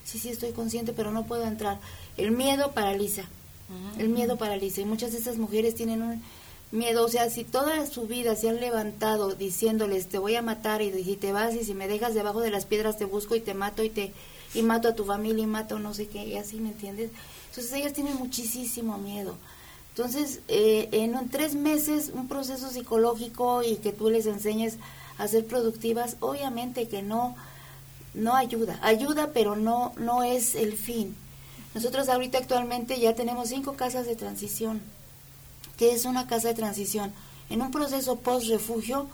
sí, sí estoy consciente, pero no puedo entrar. El miedo paraliza, el miedo paraliza. Y muchas de estas mujeres tienen un miedo, o sea, si toda su vida se han levantado diciéndoles, te voy a matar y si te vas y si me dejas debajo de las piedras te busco y te mato y te y mato a tu familia y mato no sé qué, y así, ¿me entiendes? Entonces ellas tienen muchísimo miedo. Entonces, eh, en tres meses, un proceso psicológico y que tú les enseñes a ser productivas, obviamente que no, no ayuda. Ayuda, pero no, no es el fin. Nosotros ahorita actualmente ya tenemos cinco casas de transición. ¿Qué es una casa de transición? En un proceso post-refugio,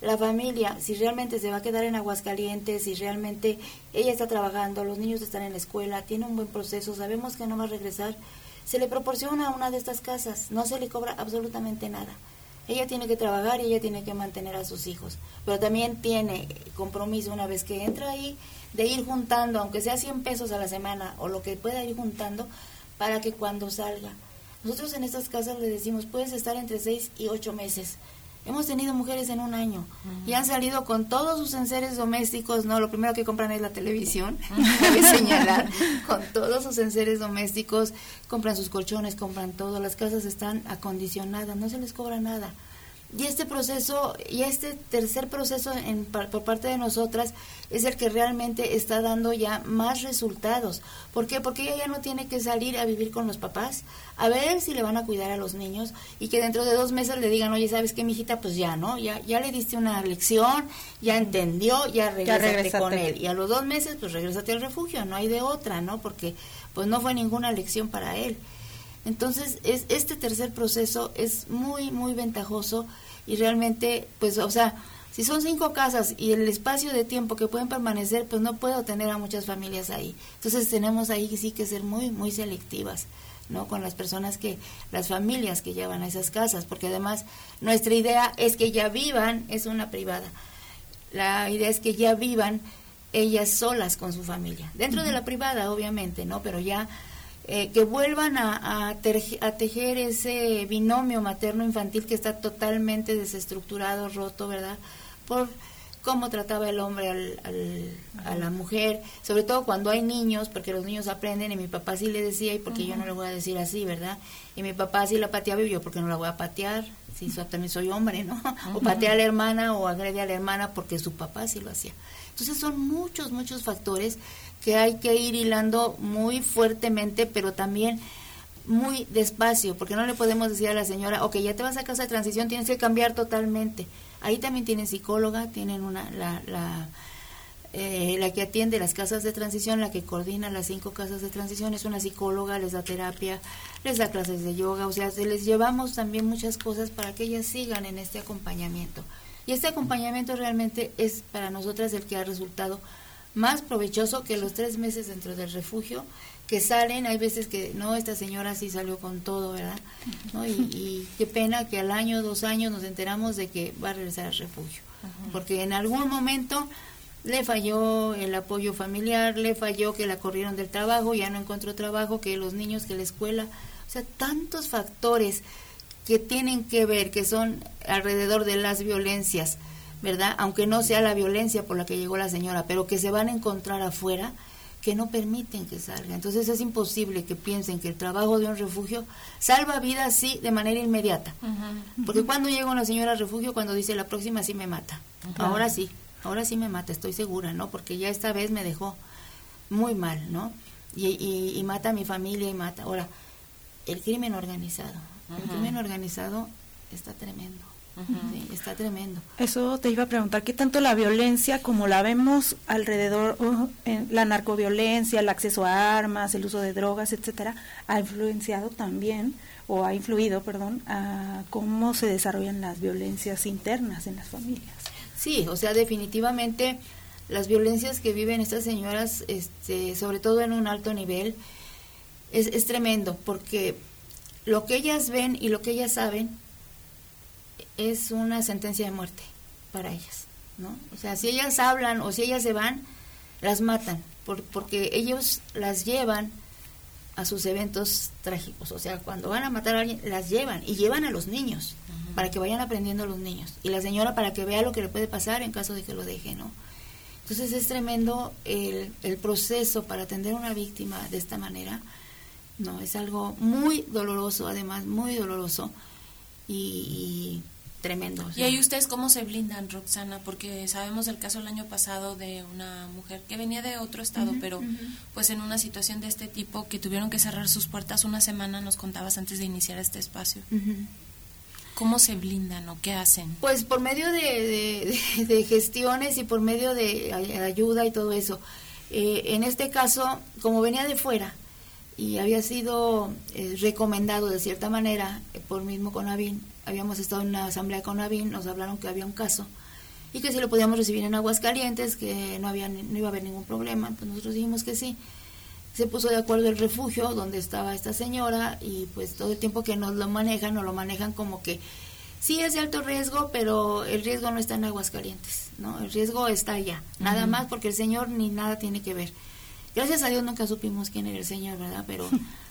la familia, si realmente se va a quedar en Aguascalientes, si realmente ella está trabajando, los niños están en la escuela, tiene un buen proceso, sabemos que no va a regresar, se le proporciona una de estas casas, no se le cobra absolutamente nada. Ella tiene que trabajar y ella tiene que mantener a sus hijos, pero también tiene compromiso una vez que entra ahí de ir juntando, aunque sea 100 pesos a la semana o lo que pueda ir juntando, para que cuando salga. Nosotros en estas casas le decimos, puedes estar entre 6 y 8 meses, Hemos tenido mujeres en un año y han salido con todos sus enseres domésticos, ¿no? Lo primero que compran es la televisión, cabe señalar, con todos sus enseres domésticos, compran sus colchones, compran todo, las casas están acondicionadas, no se les cobra nada. Y este proceso, y este tercer proceso en, por parte de nosotras es el que realmente está dando ya más resultados. ¿Por qué? Porque ella ya no tiene que salir a vivir con los papás, a ver si le van a cuidar a los niños y que dentro de dos meses le digan, oye, ¿sabes qué, mijita? Pues ya, ¿no? Ya, ya le diste una lección, ya entendió, ya regresate, con él. Y a los dos meses, pues regresate al refugio, no hay de otra, ¿no? Porque pues no fue ninguna lección para él. Entonces, es, este tercer proceso es muy, muy ventajoso y realmente, pues, o sea, si son cinco casas y el espacio de tiempo que pueden permanecer, pues no puedo tener a muchas familias ahí. Entonces, tenemos ahí sí que ser muy, muy selectivas. ¿no? con las personas que, las familias que llevan a esas casas, porque además nuestra idea es que ya vivan, es una privada, la idea es que ya vivan ellas solas con su familia, dentro de la privada obviamente, ¿no? Pero ya eh, que vuelvan a, a, tejer ese binomio materno-infantil que está totalmente desestructurado, roto, ¿verdad? Por cómo trataba el hombre al, a la mujer, sobre todo cuando hay niños, porque los niños aprenden, y mi papá sí le decía, y porque yo no le voy a decir así, ¿verdad? Y mi papá sí la pateaba, y yo, porque no la voy a patear? Si sí, también soy hombre, ¿no? O patea a la hermana o agrede a la hermana porque su papá sí lo hacía. Entonces son muchos, muchos factores que hay que ir hilando muy fuertemente, pero también muy despacio, porque no le podemos decir a la señora, ok, ya te vas a casa de transición, tienes que cambiar totalmente. Ahí también tienen psicóloga, tienen una, la, la, eh, la que atiende las casas de transición, la que coordina las cinco casas de transición, es una psicóloga, les da terapia, les da clases de yoga, o sea, les llevamos también muchas cosas para que ellas sigan en este acompañamiento. Y este acompañamiento realmente es para nosotras el que ha resultado más provechoso que los tres meses dentro del refugio que salen, hay veces que no, esta señora sí salió con todo, ¿verdad? ¿No? Y, qué pena que al año, dos años nos enteramos de que va a regresar al refugio, porque en algún momento le falló el apoyo familiar, le falló que la corrieron del trabajo, ya no encontró trabajo, que los niños, que la escuela, o sea, tantos factores que tienen que ver, que son alrededor de las violencias, ¿verdad? Aunque no sea la violencia por la que llegó la señora, pero que se van a encontrar afuera, que no permiten que salga. Entonces es imposible que piensen que el trabajo de un refugio salva vidas, sí, de manera inmediata. Porque cuando llega una señora al refugio, cuando dice la próxima sí me mata. Ahora sí, ahora sí me mata, estoy segura, ¿no? Porque ya esta vez me dejó muy mal, ¿no? Y, y mata a mi familia y mata. Ahora, el crimen organizado. El crimen organizado está tremendo está tremendo. Eso te iba a preguntar, ¿qué tanto la violencia, como la vemos alrededor, la narcoviolencia, el acceso a armas, el uso de drogas, etcétera, ha influenciado también, o ha influido, perdón, a cómo se desarrollan las violencias internas en las familias? Sí, o sea, definitivamente las violencias que viven estas señoras, este, sobre todo en un alto nivel, es, es tremendo, porque lo que ellas ven y lo que ellas saben es una sentencia de muerte para ellas, ¿no? O sea, si ellas hablan o si ellas se van, las matan, porque ellos las llevan a sus eventos trágicos. O sea, cuando van a matar a alguien, las llevan y llevan a los niños para que vayan aprendiendo los niños. Y la señora para que vea lo que le puede pasar en caso de que lo deje, ¿no? Entonces es tremendo el, el proceso para atender a una víctima de esta manera. No, es algo muy doloroso, además, muy doloroso y tremendo. ¿Y ahí ustedes cómo se blindan, Roxana? Porque sabemos del caso el año pasado de una mujer que venía de otro estado, pero pues en una situación de este tipo que tuvieron que cerrar sus puertas una semana, nos contabas antes de iniciar este espacio. ¿Cómo se blindan o qué hacen? Pues por medio de, de- de- de gestiones y por medio de ay- ayuda y todo eso. Eh, en este caso, como venía de fuera y había sido eh, recomendado de cierta manera eh, por mismo Conavin, habíamos estado en una asamblea con Conavin, nos hablaron que había un caso y que si lo podíamos recibir en Aguascalientes, que no, había, no iba a haber ningún problema. Pues nosotros dijimos que sí. Se puso de acuerdo el refugio donde estaba esta señora y pues todo el tiempo que nos lo manejan, nos lo manejan como que sí es de alto riesgo, pero el riesgo no está en Aguascalientes, ¿no? El riesgo está allá, nada más porque el señor ni nada tiene que ver. Gracias a Dios nunca supimos quién era el señor, ¿verdad? Pero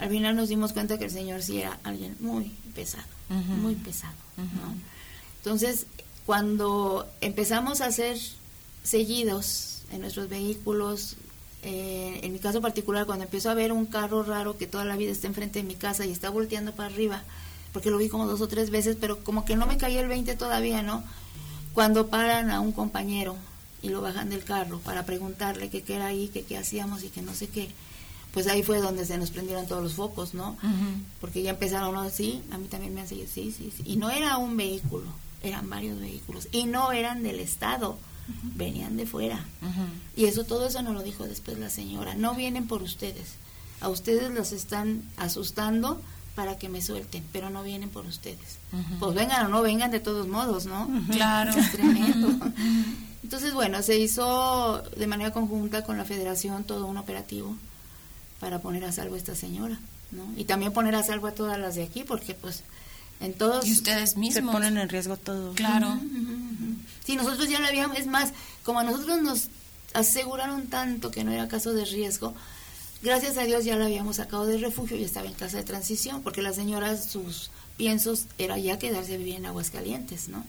al final nos dimos cuenta que el señor sí era alguien muy pesado, muy pesado, ¿no? Entonces, cuando empezamos a hacer seguidos en nuestros vehículos, eh, en mi caso particular, cuando empiezo a ver un carro raro que toda la vida está enfrente de mi casa y está volteando para arriba, porque lo vi como dos o tres veces, pero como que no me caía el 20 todavía, ¿no? Cuando paran a un compañero y lo bajan del carro para preguntarle que qué era ahí, que qué hacíamos y que no sé qué, pues ahí fue donde se nos prendieron todos los focos, ¿no? Porque ya empezaron, ¿no? sí, a mí también me han seguido, sí, sí, sí. Y no era un vehículo, eran varios vehículos. Y no eran del Estado, venían de fuera. Y eso, todo eso nos lo dijo después la señora. No vienen por ustedes. A ustedes los están asustando para que me suelten, pero no vienen por ustedes. Pues vengan o no vengan de todos modos, ¿no? Claro. Es tremendo. Entonces, bueno, se hizo de manera conjunta con la federación todo un operativo para poner a salvo a esta señora, ¿no? Y también poner a salvo a todas las de aquí, porque pues en todos... Y ustedes mismos. Se ponen en riesgo todo. Claro. Sí, nosotros ya lo habíamos, es más, como a nosotros nos aseguraron tanto que no era caso de riesgo, gracias a Dios ya la habíamos sacado del refugio y estaba en casa de transición, porque la señora, sus piensos era ya quedarse a vivir en Aguascalientes, ¿no?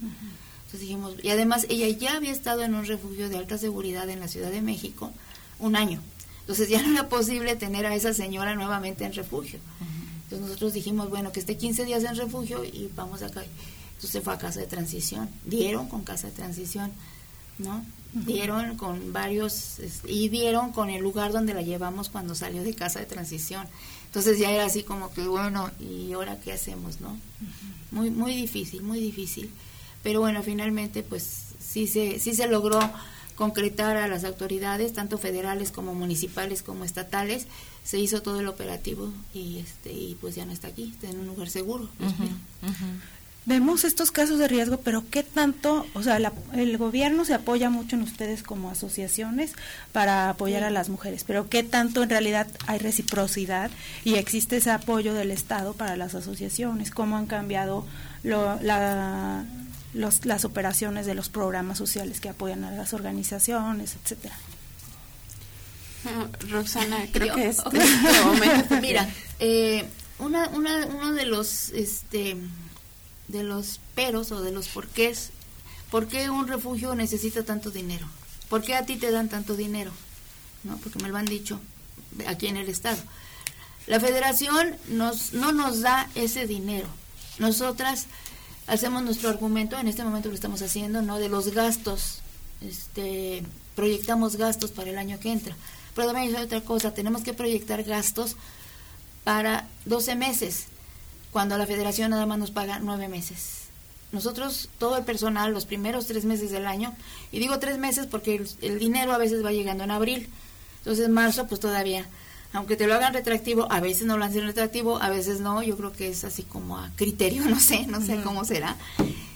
Entonces dijimos, y además ella ya había estado en un refugio de alta seguridad en la Ciudad de México un año. Entonces ya no era posible tener a esa señora nuevamente en refugio. Entonces nosotros dijimos, bueno, que esté 15 días en refugio y vamos acá. Entonces se fue a casa de transición. Dieron con casa de transición, ¿no? Dieron con varios, es- y dieron con el lugar donde la llevamos cuando salió de casa de transición. Entonces ya era así como que, bueno, ¿y ahora qué hacemos, no? Muy, muy difícil, muy difícil. Pero bueno, finalmente, pues sí se, sí se logró concretar a las autoridades, tanto federales como municipales como estatales, se hizo todo el operativo y este y pues ya no está aquí, está en un lugar seguro. espero. Vemos estos casos de riesgo, pero ¿qué tanto, o sea, la- el gobierno se apoya mucho en ustedes como asociaciones para apoyar Sí. a las mujeres, pero ¿qué tanto en realidad hay reciprocidad y existe ese apoyo del Estado para las asociaciones? ¿Cómo han cambiado lo- la- los- las operaciones de los programas sociales que apoyan a las organizaciones, etcétera? Ah, Roxana, creo Yo, que es ok. este momento. Mira, eh, una, una, uno de los, este, de los peros o de los porqués, ¿por qué un refugio necesita tanto dinero? ¿Por qué a ti te dan tanto dinero? ¿No? Porque me lo han dicho aquí en el estado. La federación nos, no nos da ese dinero. Nosotras hacemos nuestro argumento, en este momento lo estamos haciendo, ¿no? De los gastos, este, proyectamos gastos para el año que entra. Pero también hay otra cosa, tenemos que proyectar gastos para 12 meses, cuando la federación nada más nos paga 9 meses. Nosotros, todo el personal, los primeros tres meses del año, y digo tres meses porque el, el dinero a veces va llegando en abril, entonces marzo pues todavía, aunque te lo hagan retractivo, a veces no lo hacen retractivo, a veces no, yo creo que es así como a criterio, no sé, no sé cómo será.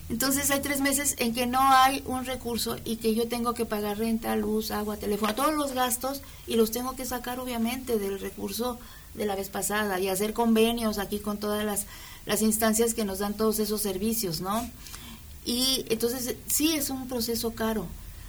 Entonces hay tres meses en que no hay un recurso y que yo tengo que pagar renta, luz, agua, teléfono, todos los gastos y los tengo que sacar obviamente del recurso de la vez pasada y hacer convenios aquí con todas las, las instancias que nos dan todos esos servicios, ¿no? Y entonces sí es un proceso caro,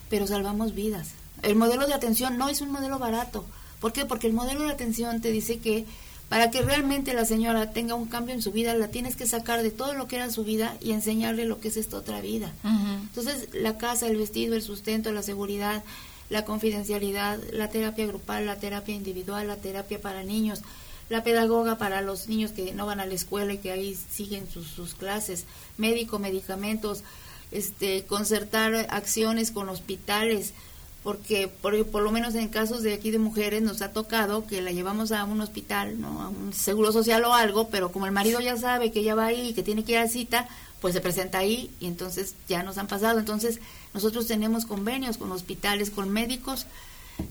pero salvamos vidas. El modelo de atención no es un modelo barato. ¿Por qué? Porque el modelo de atención te dice que Para que realmente la señora tenga un cambio en su vida, la tienes que sacar de todo lo que era su vida y enseñarle lo que es esta otra vida. Entonces, la casa, el vestido, el sustento, la seguridad, la confidencialidad, la terapia grupal, la terapia individual, la terapia para niños, la pedagoga para los niños que no van a la escuela y que ahí siguen sus, sus clases, médico, medicamentos, este, concertar acciones con hospitales, porque por, por lo menos en casos de aquí de mujeres nos ha tocado que la llevamos a un hospital, ¿no? a un seguro social o algo, pero como el marido ya sabe que ella va ahí y que tiene que ir a cita, pues se presenta ahí y entonces ya nos han pasado. Entonces nosotros tenemos convenios con hospitales, con médicos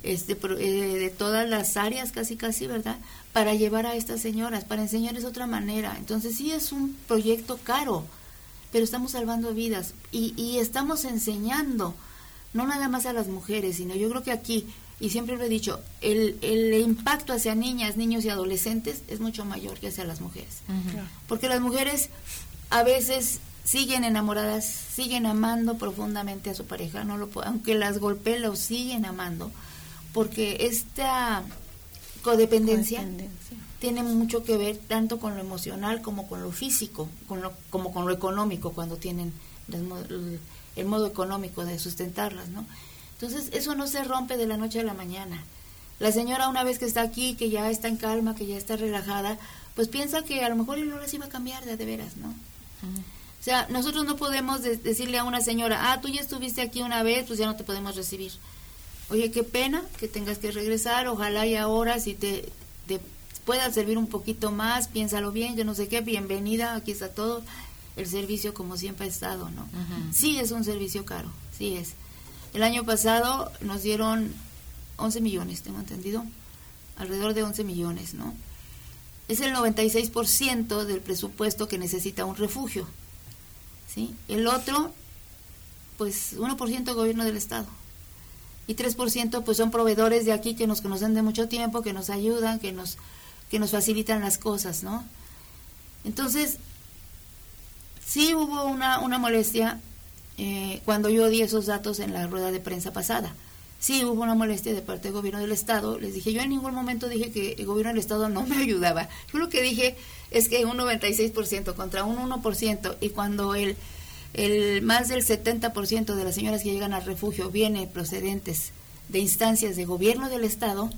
este, eh, de todas las áreas, casi casi, ¿verdad? Para llevar a estas señoras, para enseñarles otra manera. Entonces sí es un proyecto caro, pero estamos salvando vidas y, y estamos enseñando no nada más a las mujeres, sino yo creo que aquí, y siempre lo he dicho, el, el impacto hacia niñas, niños y adolescentes es mucho mayor que hacia las mujeres. Porque las mujeres a veces siguen enamoradas, siguen amando profundamente a su pareja, no lo aunque las golpee, lo siguen amando, porque esta codependencia, tiene mucho que ver tanto con lo emocional como con lo físico, con lo, como con lo económico cuando tienen el, el modo económico de sustentarlas, ¿no? Entonces, eso no se rompe de la noche a la mañana. La señora una vez que está aquí, que ya está en calma, que ya está relajada, pues piensa que a lo mejor él no las iba a cambiar de, de veras, ¿no? O sea, nosotros no podemos decirle a una señora, ah, tú ya estuviste aquí una vez, pues ya no te podemos recibir. Oye, qué pena que tengas que regresar, ojalá y ahora si te, te pueda servir un poquito más, piénsalo bien, yo no sé qué, bienvenida, aquí está todo el servicio como siempre ha estado, ¿no? Sí es un servicio caro, sí es. El año pasado nos dieron 11 millones, tengo entendido, alrededor de 11 millones, ¿no? Es el 96% del presupuesto que necesita un refugio, ¿sí? El otro, pues 1% gobierno del Estado. Y 3% pues son proveedores de aquí que nos conocen de mucho tiempo, que nos ayudan, que nos, que nos facilitan las cosas, ¿no? Entonces, Sí hubo una, una molestia eh, cuando yo di esos datos en la rueda de prensa pasada. Sí hubo una molestia de parte del gobierno del Estado. Les dije, yo en ningún momento dije que el gobierno del Estado no me ayudaba. Yo lo que dije es que un 96% contra un 1% y cuando el, el más del 70% de las señoras que llegan al refugio viene procedentes de instancias de gobierno del Estado,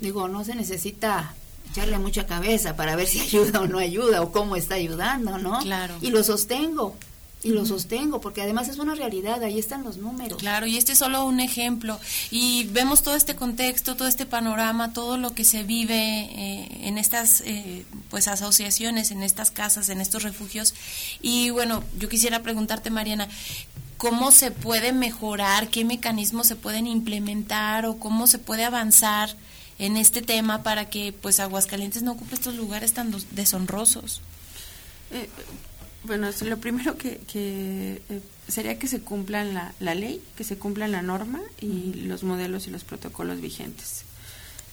digo, no se necesita echarle mucha cabeza para ver si ayuda o no ayuda o cómo está ayudando, ¿no? Claro. Y lo sostengo. Y lo sostengo, porque además es una realidad, ahí están los números. Claro, y este es solo un ejemplo. Y vemos todo este contexto, todo este panorama, todo lo que se vive eh, en estas eh, pues asociaciones, en estas casas, en estos refugios. Y bueno, yo quisiera preguntarte, Mariana, ¿cómo se puede mejorar? ¿Qué mecanismos se pueden implementar o cómo se puede avanzar? En este tema para que pues Aguascalientes no ocupe estos lugares tan deshonrosos? Eh, bueno, lo primero que, que eh, sería que se cumplan la, la, ley, que se cumplan la norma y los modelos y los protocolos vigentes.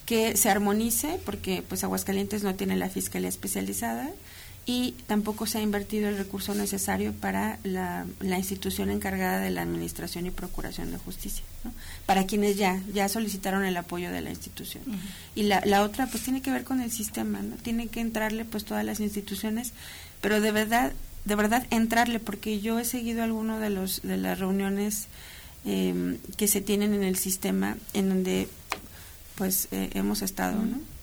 Que se armonice, porque pues Aguascalientes no tiene la fiscalía especializada, y tampoco se ha invertido el recurso necesario para la, la institución encargada de la administración y procuración de justicia, ¿no? para quienes ya ya solicitaron el apoyo de la institución. Y la, la otra pues tiene que ver con el sistema, ¿no? tiene que entrarle pues todas las instituciones, pero de verdad de verdad entrarle porque yo he seguido alguno de los de las reuniones eh, que se tienen en el sistema en donde pues eh, hemos estado, ¿no?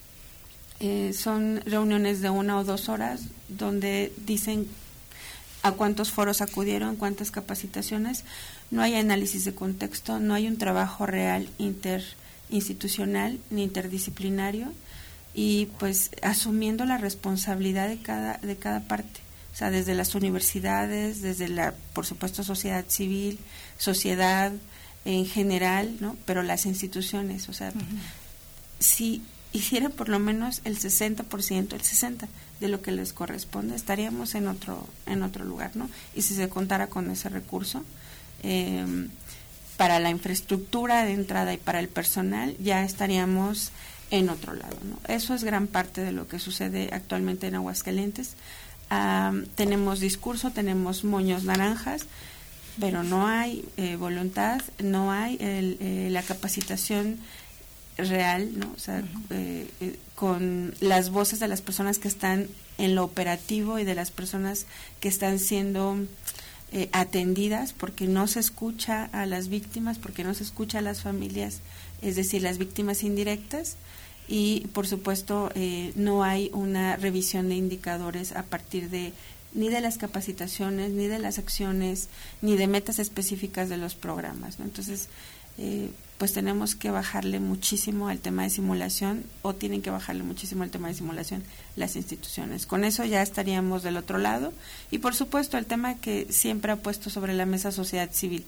Eh, son reuniones de una o dos horas donde dicen a cuántos foros acudieron, cuántas capacitaciones. No hay análisis de contexto, no hay un trabajo real interinstitucional ni interdisciplinario y pues asumiendo la responsabilidad de cada de cada parte, o sea, desde las universidades, desde la por supuesto sociedad civil, sociedad en general, ¿no? Pero las instituciones, o sea, si hiciera por lo menos el 60%, el 60% de lo que les corresponde, estaríamos en otro, en otro lugar, ¿no? Y si se contara con ese recurso, eh, para la infraestructura de entrada y para el personal, ya estaríamos en otro lado, ¿no? Eso es gran parte de lo que sucede actualmente en Aguascalientes. tenemos discurso, tenemos moños naranjas, pero no hay eh, voluntad, no hay el, eh, la capacitación real, ¿no? O sea, eh, eh, con las voces de las personas que están en lo operativo y de las personas que están siendo eh, atendidas, porque no se escucha a las víctimas, porque no se escucha a las familias, es decir, las víctimas indirectas, y por supuesto no hay una revisión de indicadores a partir de ni de las capacitaciones, ni de las acciones, ni de metas específicas de los programas. ¿no? Entonces, eh, pues tenemos que bajarle muchísimo al tema de simulación o tienen que bajarle muchísimo al tema de simulación las instituciones. Con eso ya estaríamos del otro lado y por supuesto el tema que siempre ha puesto sobre la mesa sociedad civil,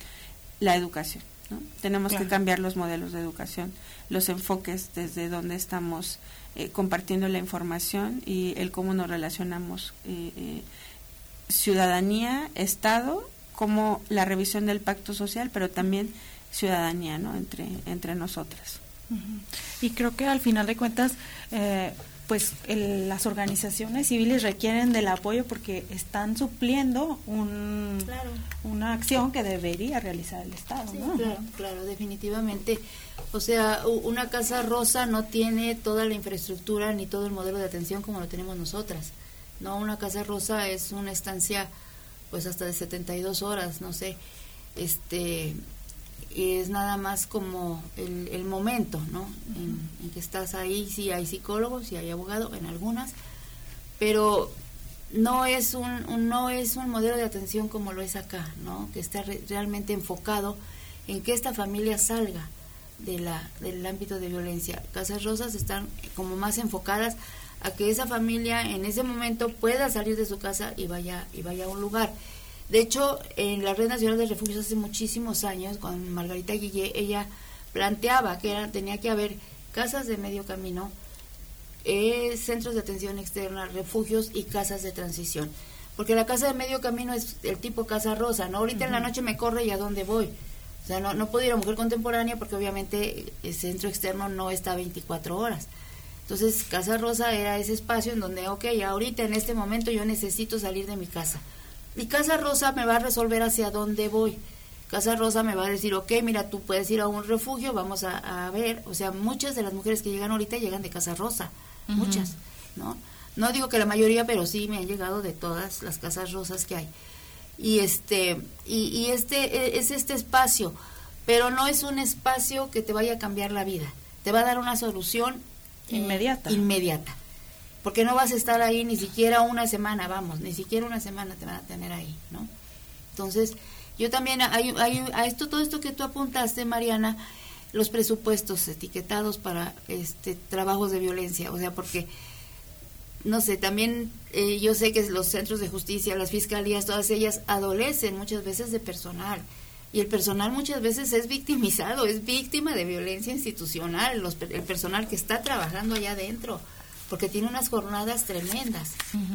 la educación. ¿no? Tenemos que cambiar los modelos de educación, los enfoques desde donde estamos eh, compartiendo la información y el cómo nos relacionamos eh, ciudadanía, Estado, como la revisión del pacto social, pero también ciudadanía ¿no? entre, entre nosotras. Y creo que al final de cuentas, eh, pues las organizaciones civiles requieren del apoyo porque están supliendo un, una acción que debería realizar el Estado. Claro, claro, definitivamente. O sea, una casa rosa no tiene toda la infraestructura ni todo el modelo de atención como lo tenemos nosotras. No, una casa rosa es una estancia pues hasta de 72 horas, no sé. Este es nada más como el, momento, ¿no? en, que estás ahí, sí hay psicólogos, sí hay abogado, en algunas, pero no es un, no es un modelo de atención como lo es acá, ¿no? Que está realmente enfocado en que esta familia salga de la, del ámbito de violencia. Casas Rosas están como más enfocadas a que esa familia en ese momento pueda salir de su casa y vaya y vaya a un lugar. De hecho, en la Red Nacional de Refugios hace muchísimos años, con Margarita Guillé, ella planteaba que era, tenía que haber casas de medio camino, eh, centros de atención externa, refugios y casas de transición. Porque la casa de medio camino es el tipo casa rosa, ¿no? Ahorita en la noche me corre y a dónde voy. O sea, no, no puedo ir a mujer contemporánea porque obviamente el centro externo no está 24 horas. Entonces, Casa Rosa era ese espacio en donde, ok, ahorita en este momento yo necesito salir de mi casa y Casa Rosa me va a resolver hacia dónde voy. Casa Rosa me va a decir, ok, mira, tú puedes ir a un refugio, vamos a, ver. O sea, muchas de las mujeres que llegan ahorita llegan de Casa Rosa, muchas, ¿no? No digo que la mayoría, pero sí me han llegado de todas las casas rosas que hay. Y este, y, y este e, es este espacio, pero no es un espacio que te vaya a cambiar la vida. Te va a dar una solución eh, inmediata. Porque no vas a estar ahí ni siquiera una semana, vamos, ni siquiera una semana te van a tener ahí, ¿no? Entonces, yo también, hay, hay, a esto, todo esto que tú apuntaste, Mariana, los presupuestos etiquetados para este trabajos de violencia, o sea, porque, no sé, también eh, yo sé que los centros de justicia, las fiscalías, todas ellas adolecen muchas veces de personal. Y el personal muchas veces es victimizado, es víctima de violencia institucional, los, el personal que está trabajando allá adentro porque tiene unas jornadas tremendas,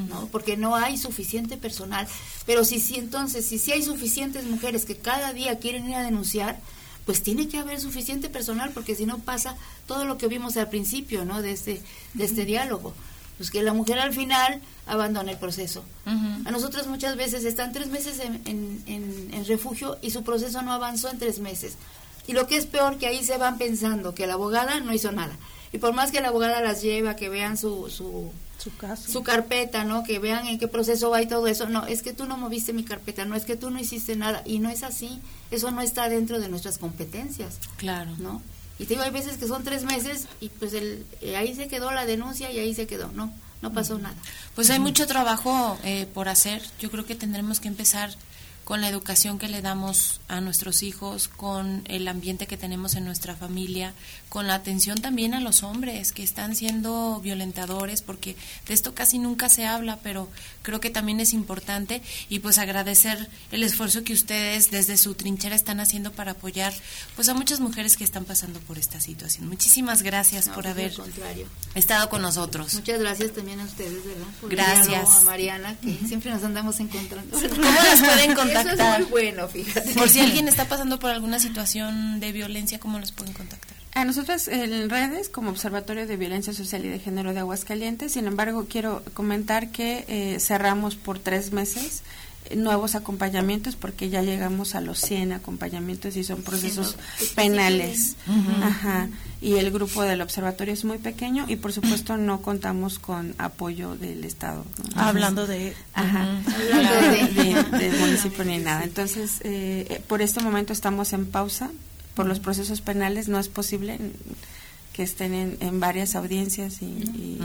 ¿no? Porque no hay suficiente personal. Pero si sí, entonces, si sí hay suficientes mujeres que cada día quieren ir a denunciar, pues tiene que haber suficiente personal, porque si no pasa todo lo que vimos al principio, ¿no? De este, de este diálogo. Pues que la mujer al final abandona el proceso. A nosotros muchas veces están tres meses en, en, en refugio y su proceso no avanzó en tres meses. Y lo que es peor, que ahí se van pensando que la abogada no hizo nada y por más que la abogada las lleva, que vean su, su, su, carpeta, ¿no? Que vean en qué proceso va y todo eso. No, es que tú no moviste mi carpeta, no es que tú no hiciste nada. Y no es así. Eso no está dentro de nuestras competencias. Claro. ¿No? Y te digo, hay veces que son tres meses y pues el, eh, ahí se quedó la denuncia y ahí se quedó. No, no pasó nada. Pues hay mucho trabajo eh, por hacer. Yo creo que tendremos que empezar con la educación que le damos a nuestros hijos, con el ambiente que tenemos en nuestra familia, con la atención también a los hombres que están siendo violentadores, porque de esto casi nunca se habla, pero creo que también es importante y pues agradecer el esfuerzo que ustedes desde su trinchera están haciendo para apoyar pues a muchas mujeres que están pasando por esta situación. Muchísimas gracias por pues, haber estado con nosotros. Muchas gracias también a ustedes, ¿verdad? gracias. A Mariana, que siempre nos andamos encontrando. ¿Cómo las pueden contactar? Eso es muy bueno, fíjate. Por si alguien está pasando por alguna situación de violencia, ¿cómo los pueden contactar? A nosotros en redes como Observatorio de Violencia Social y de Género de Aguascalientes, sin embargo quiero comentar que eh, cerramos por tres meses nuevos acompañamientos porque ya llegamos a los 100 acompañamientos y son procesos penales. Ajá. Y el grupo del observatorio es muy pequeño y por supuesto no contamos con apoyo del Estado. Hablando de... Ajá. Hablando de, del municipio ni nada. Entonces, eh, por este momento estamos en pausa. Por los procesos penales no es posible que estén en, en varias audiencias y,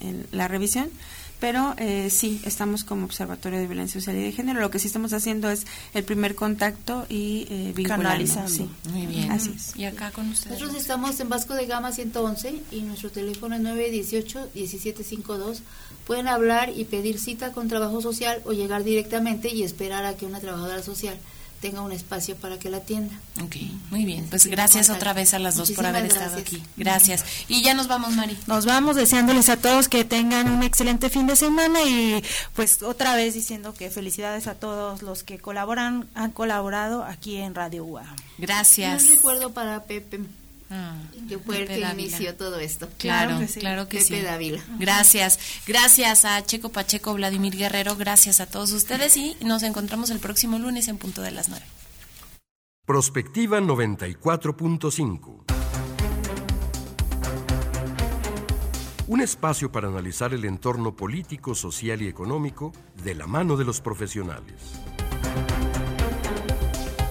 en la revisión pero eh, sí, estamos como Observatorio de Violencia Social y de Género. Lo que sí estamos haciendo es el primer contacto y eh, vinculando. Sí. Muy bien. Así es. ¿Y acá con ustedes? Nosotros estamos en Vasco de Gama 111 y nuestro teléfono es 918-1752. Pueden hablar y pedir cita con trabajo social o llegar directamente y esperar a que una trabajadora social tenga un espacio para que la atienda. Ok, muy bien. Pues gracias otra vez a las dos por haber estado aquí. Gracias. Y ya nos vamos, Mari. Nos vamos deseándoles a todos que tengan un excelente fin de semana y pues otra vez diciendo que felicidades a todos los que colaboran, han colaborado aquí en Radio UA. Gracias. Un recuerdo para Pepe. Ah, que fue el que inició todo esto. Claro, claro que sí. Dávila. Gracias. Gracias a Checo Pacheco, Vladimir Guerrero, gracias a todos ustedes y nos encontramos el próximo lunes en punto de las 9. Prospectiva 94.5. Un espacio para analizar el entorno político, social y económico de la mano de los profesionales.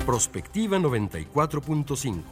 Prospectiva 94.5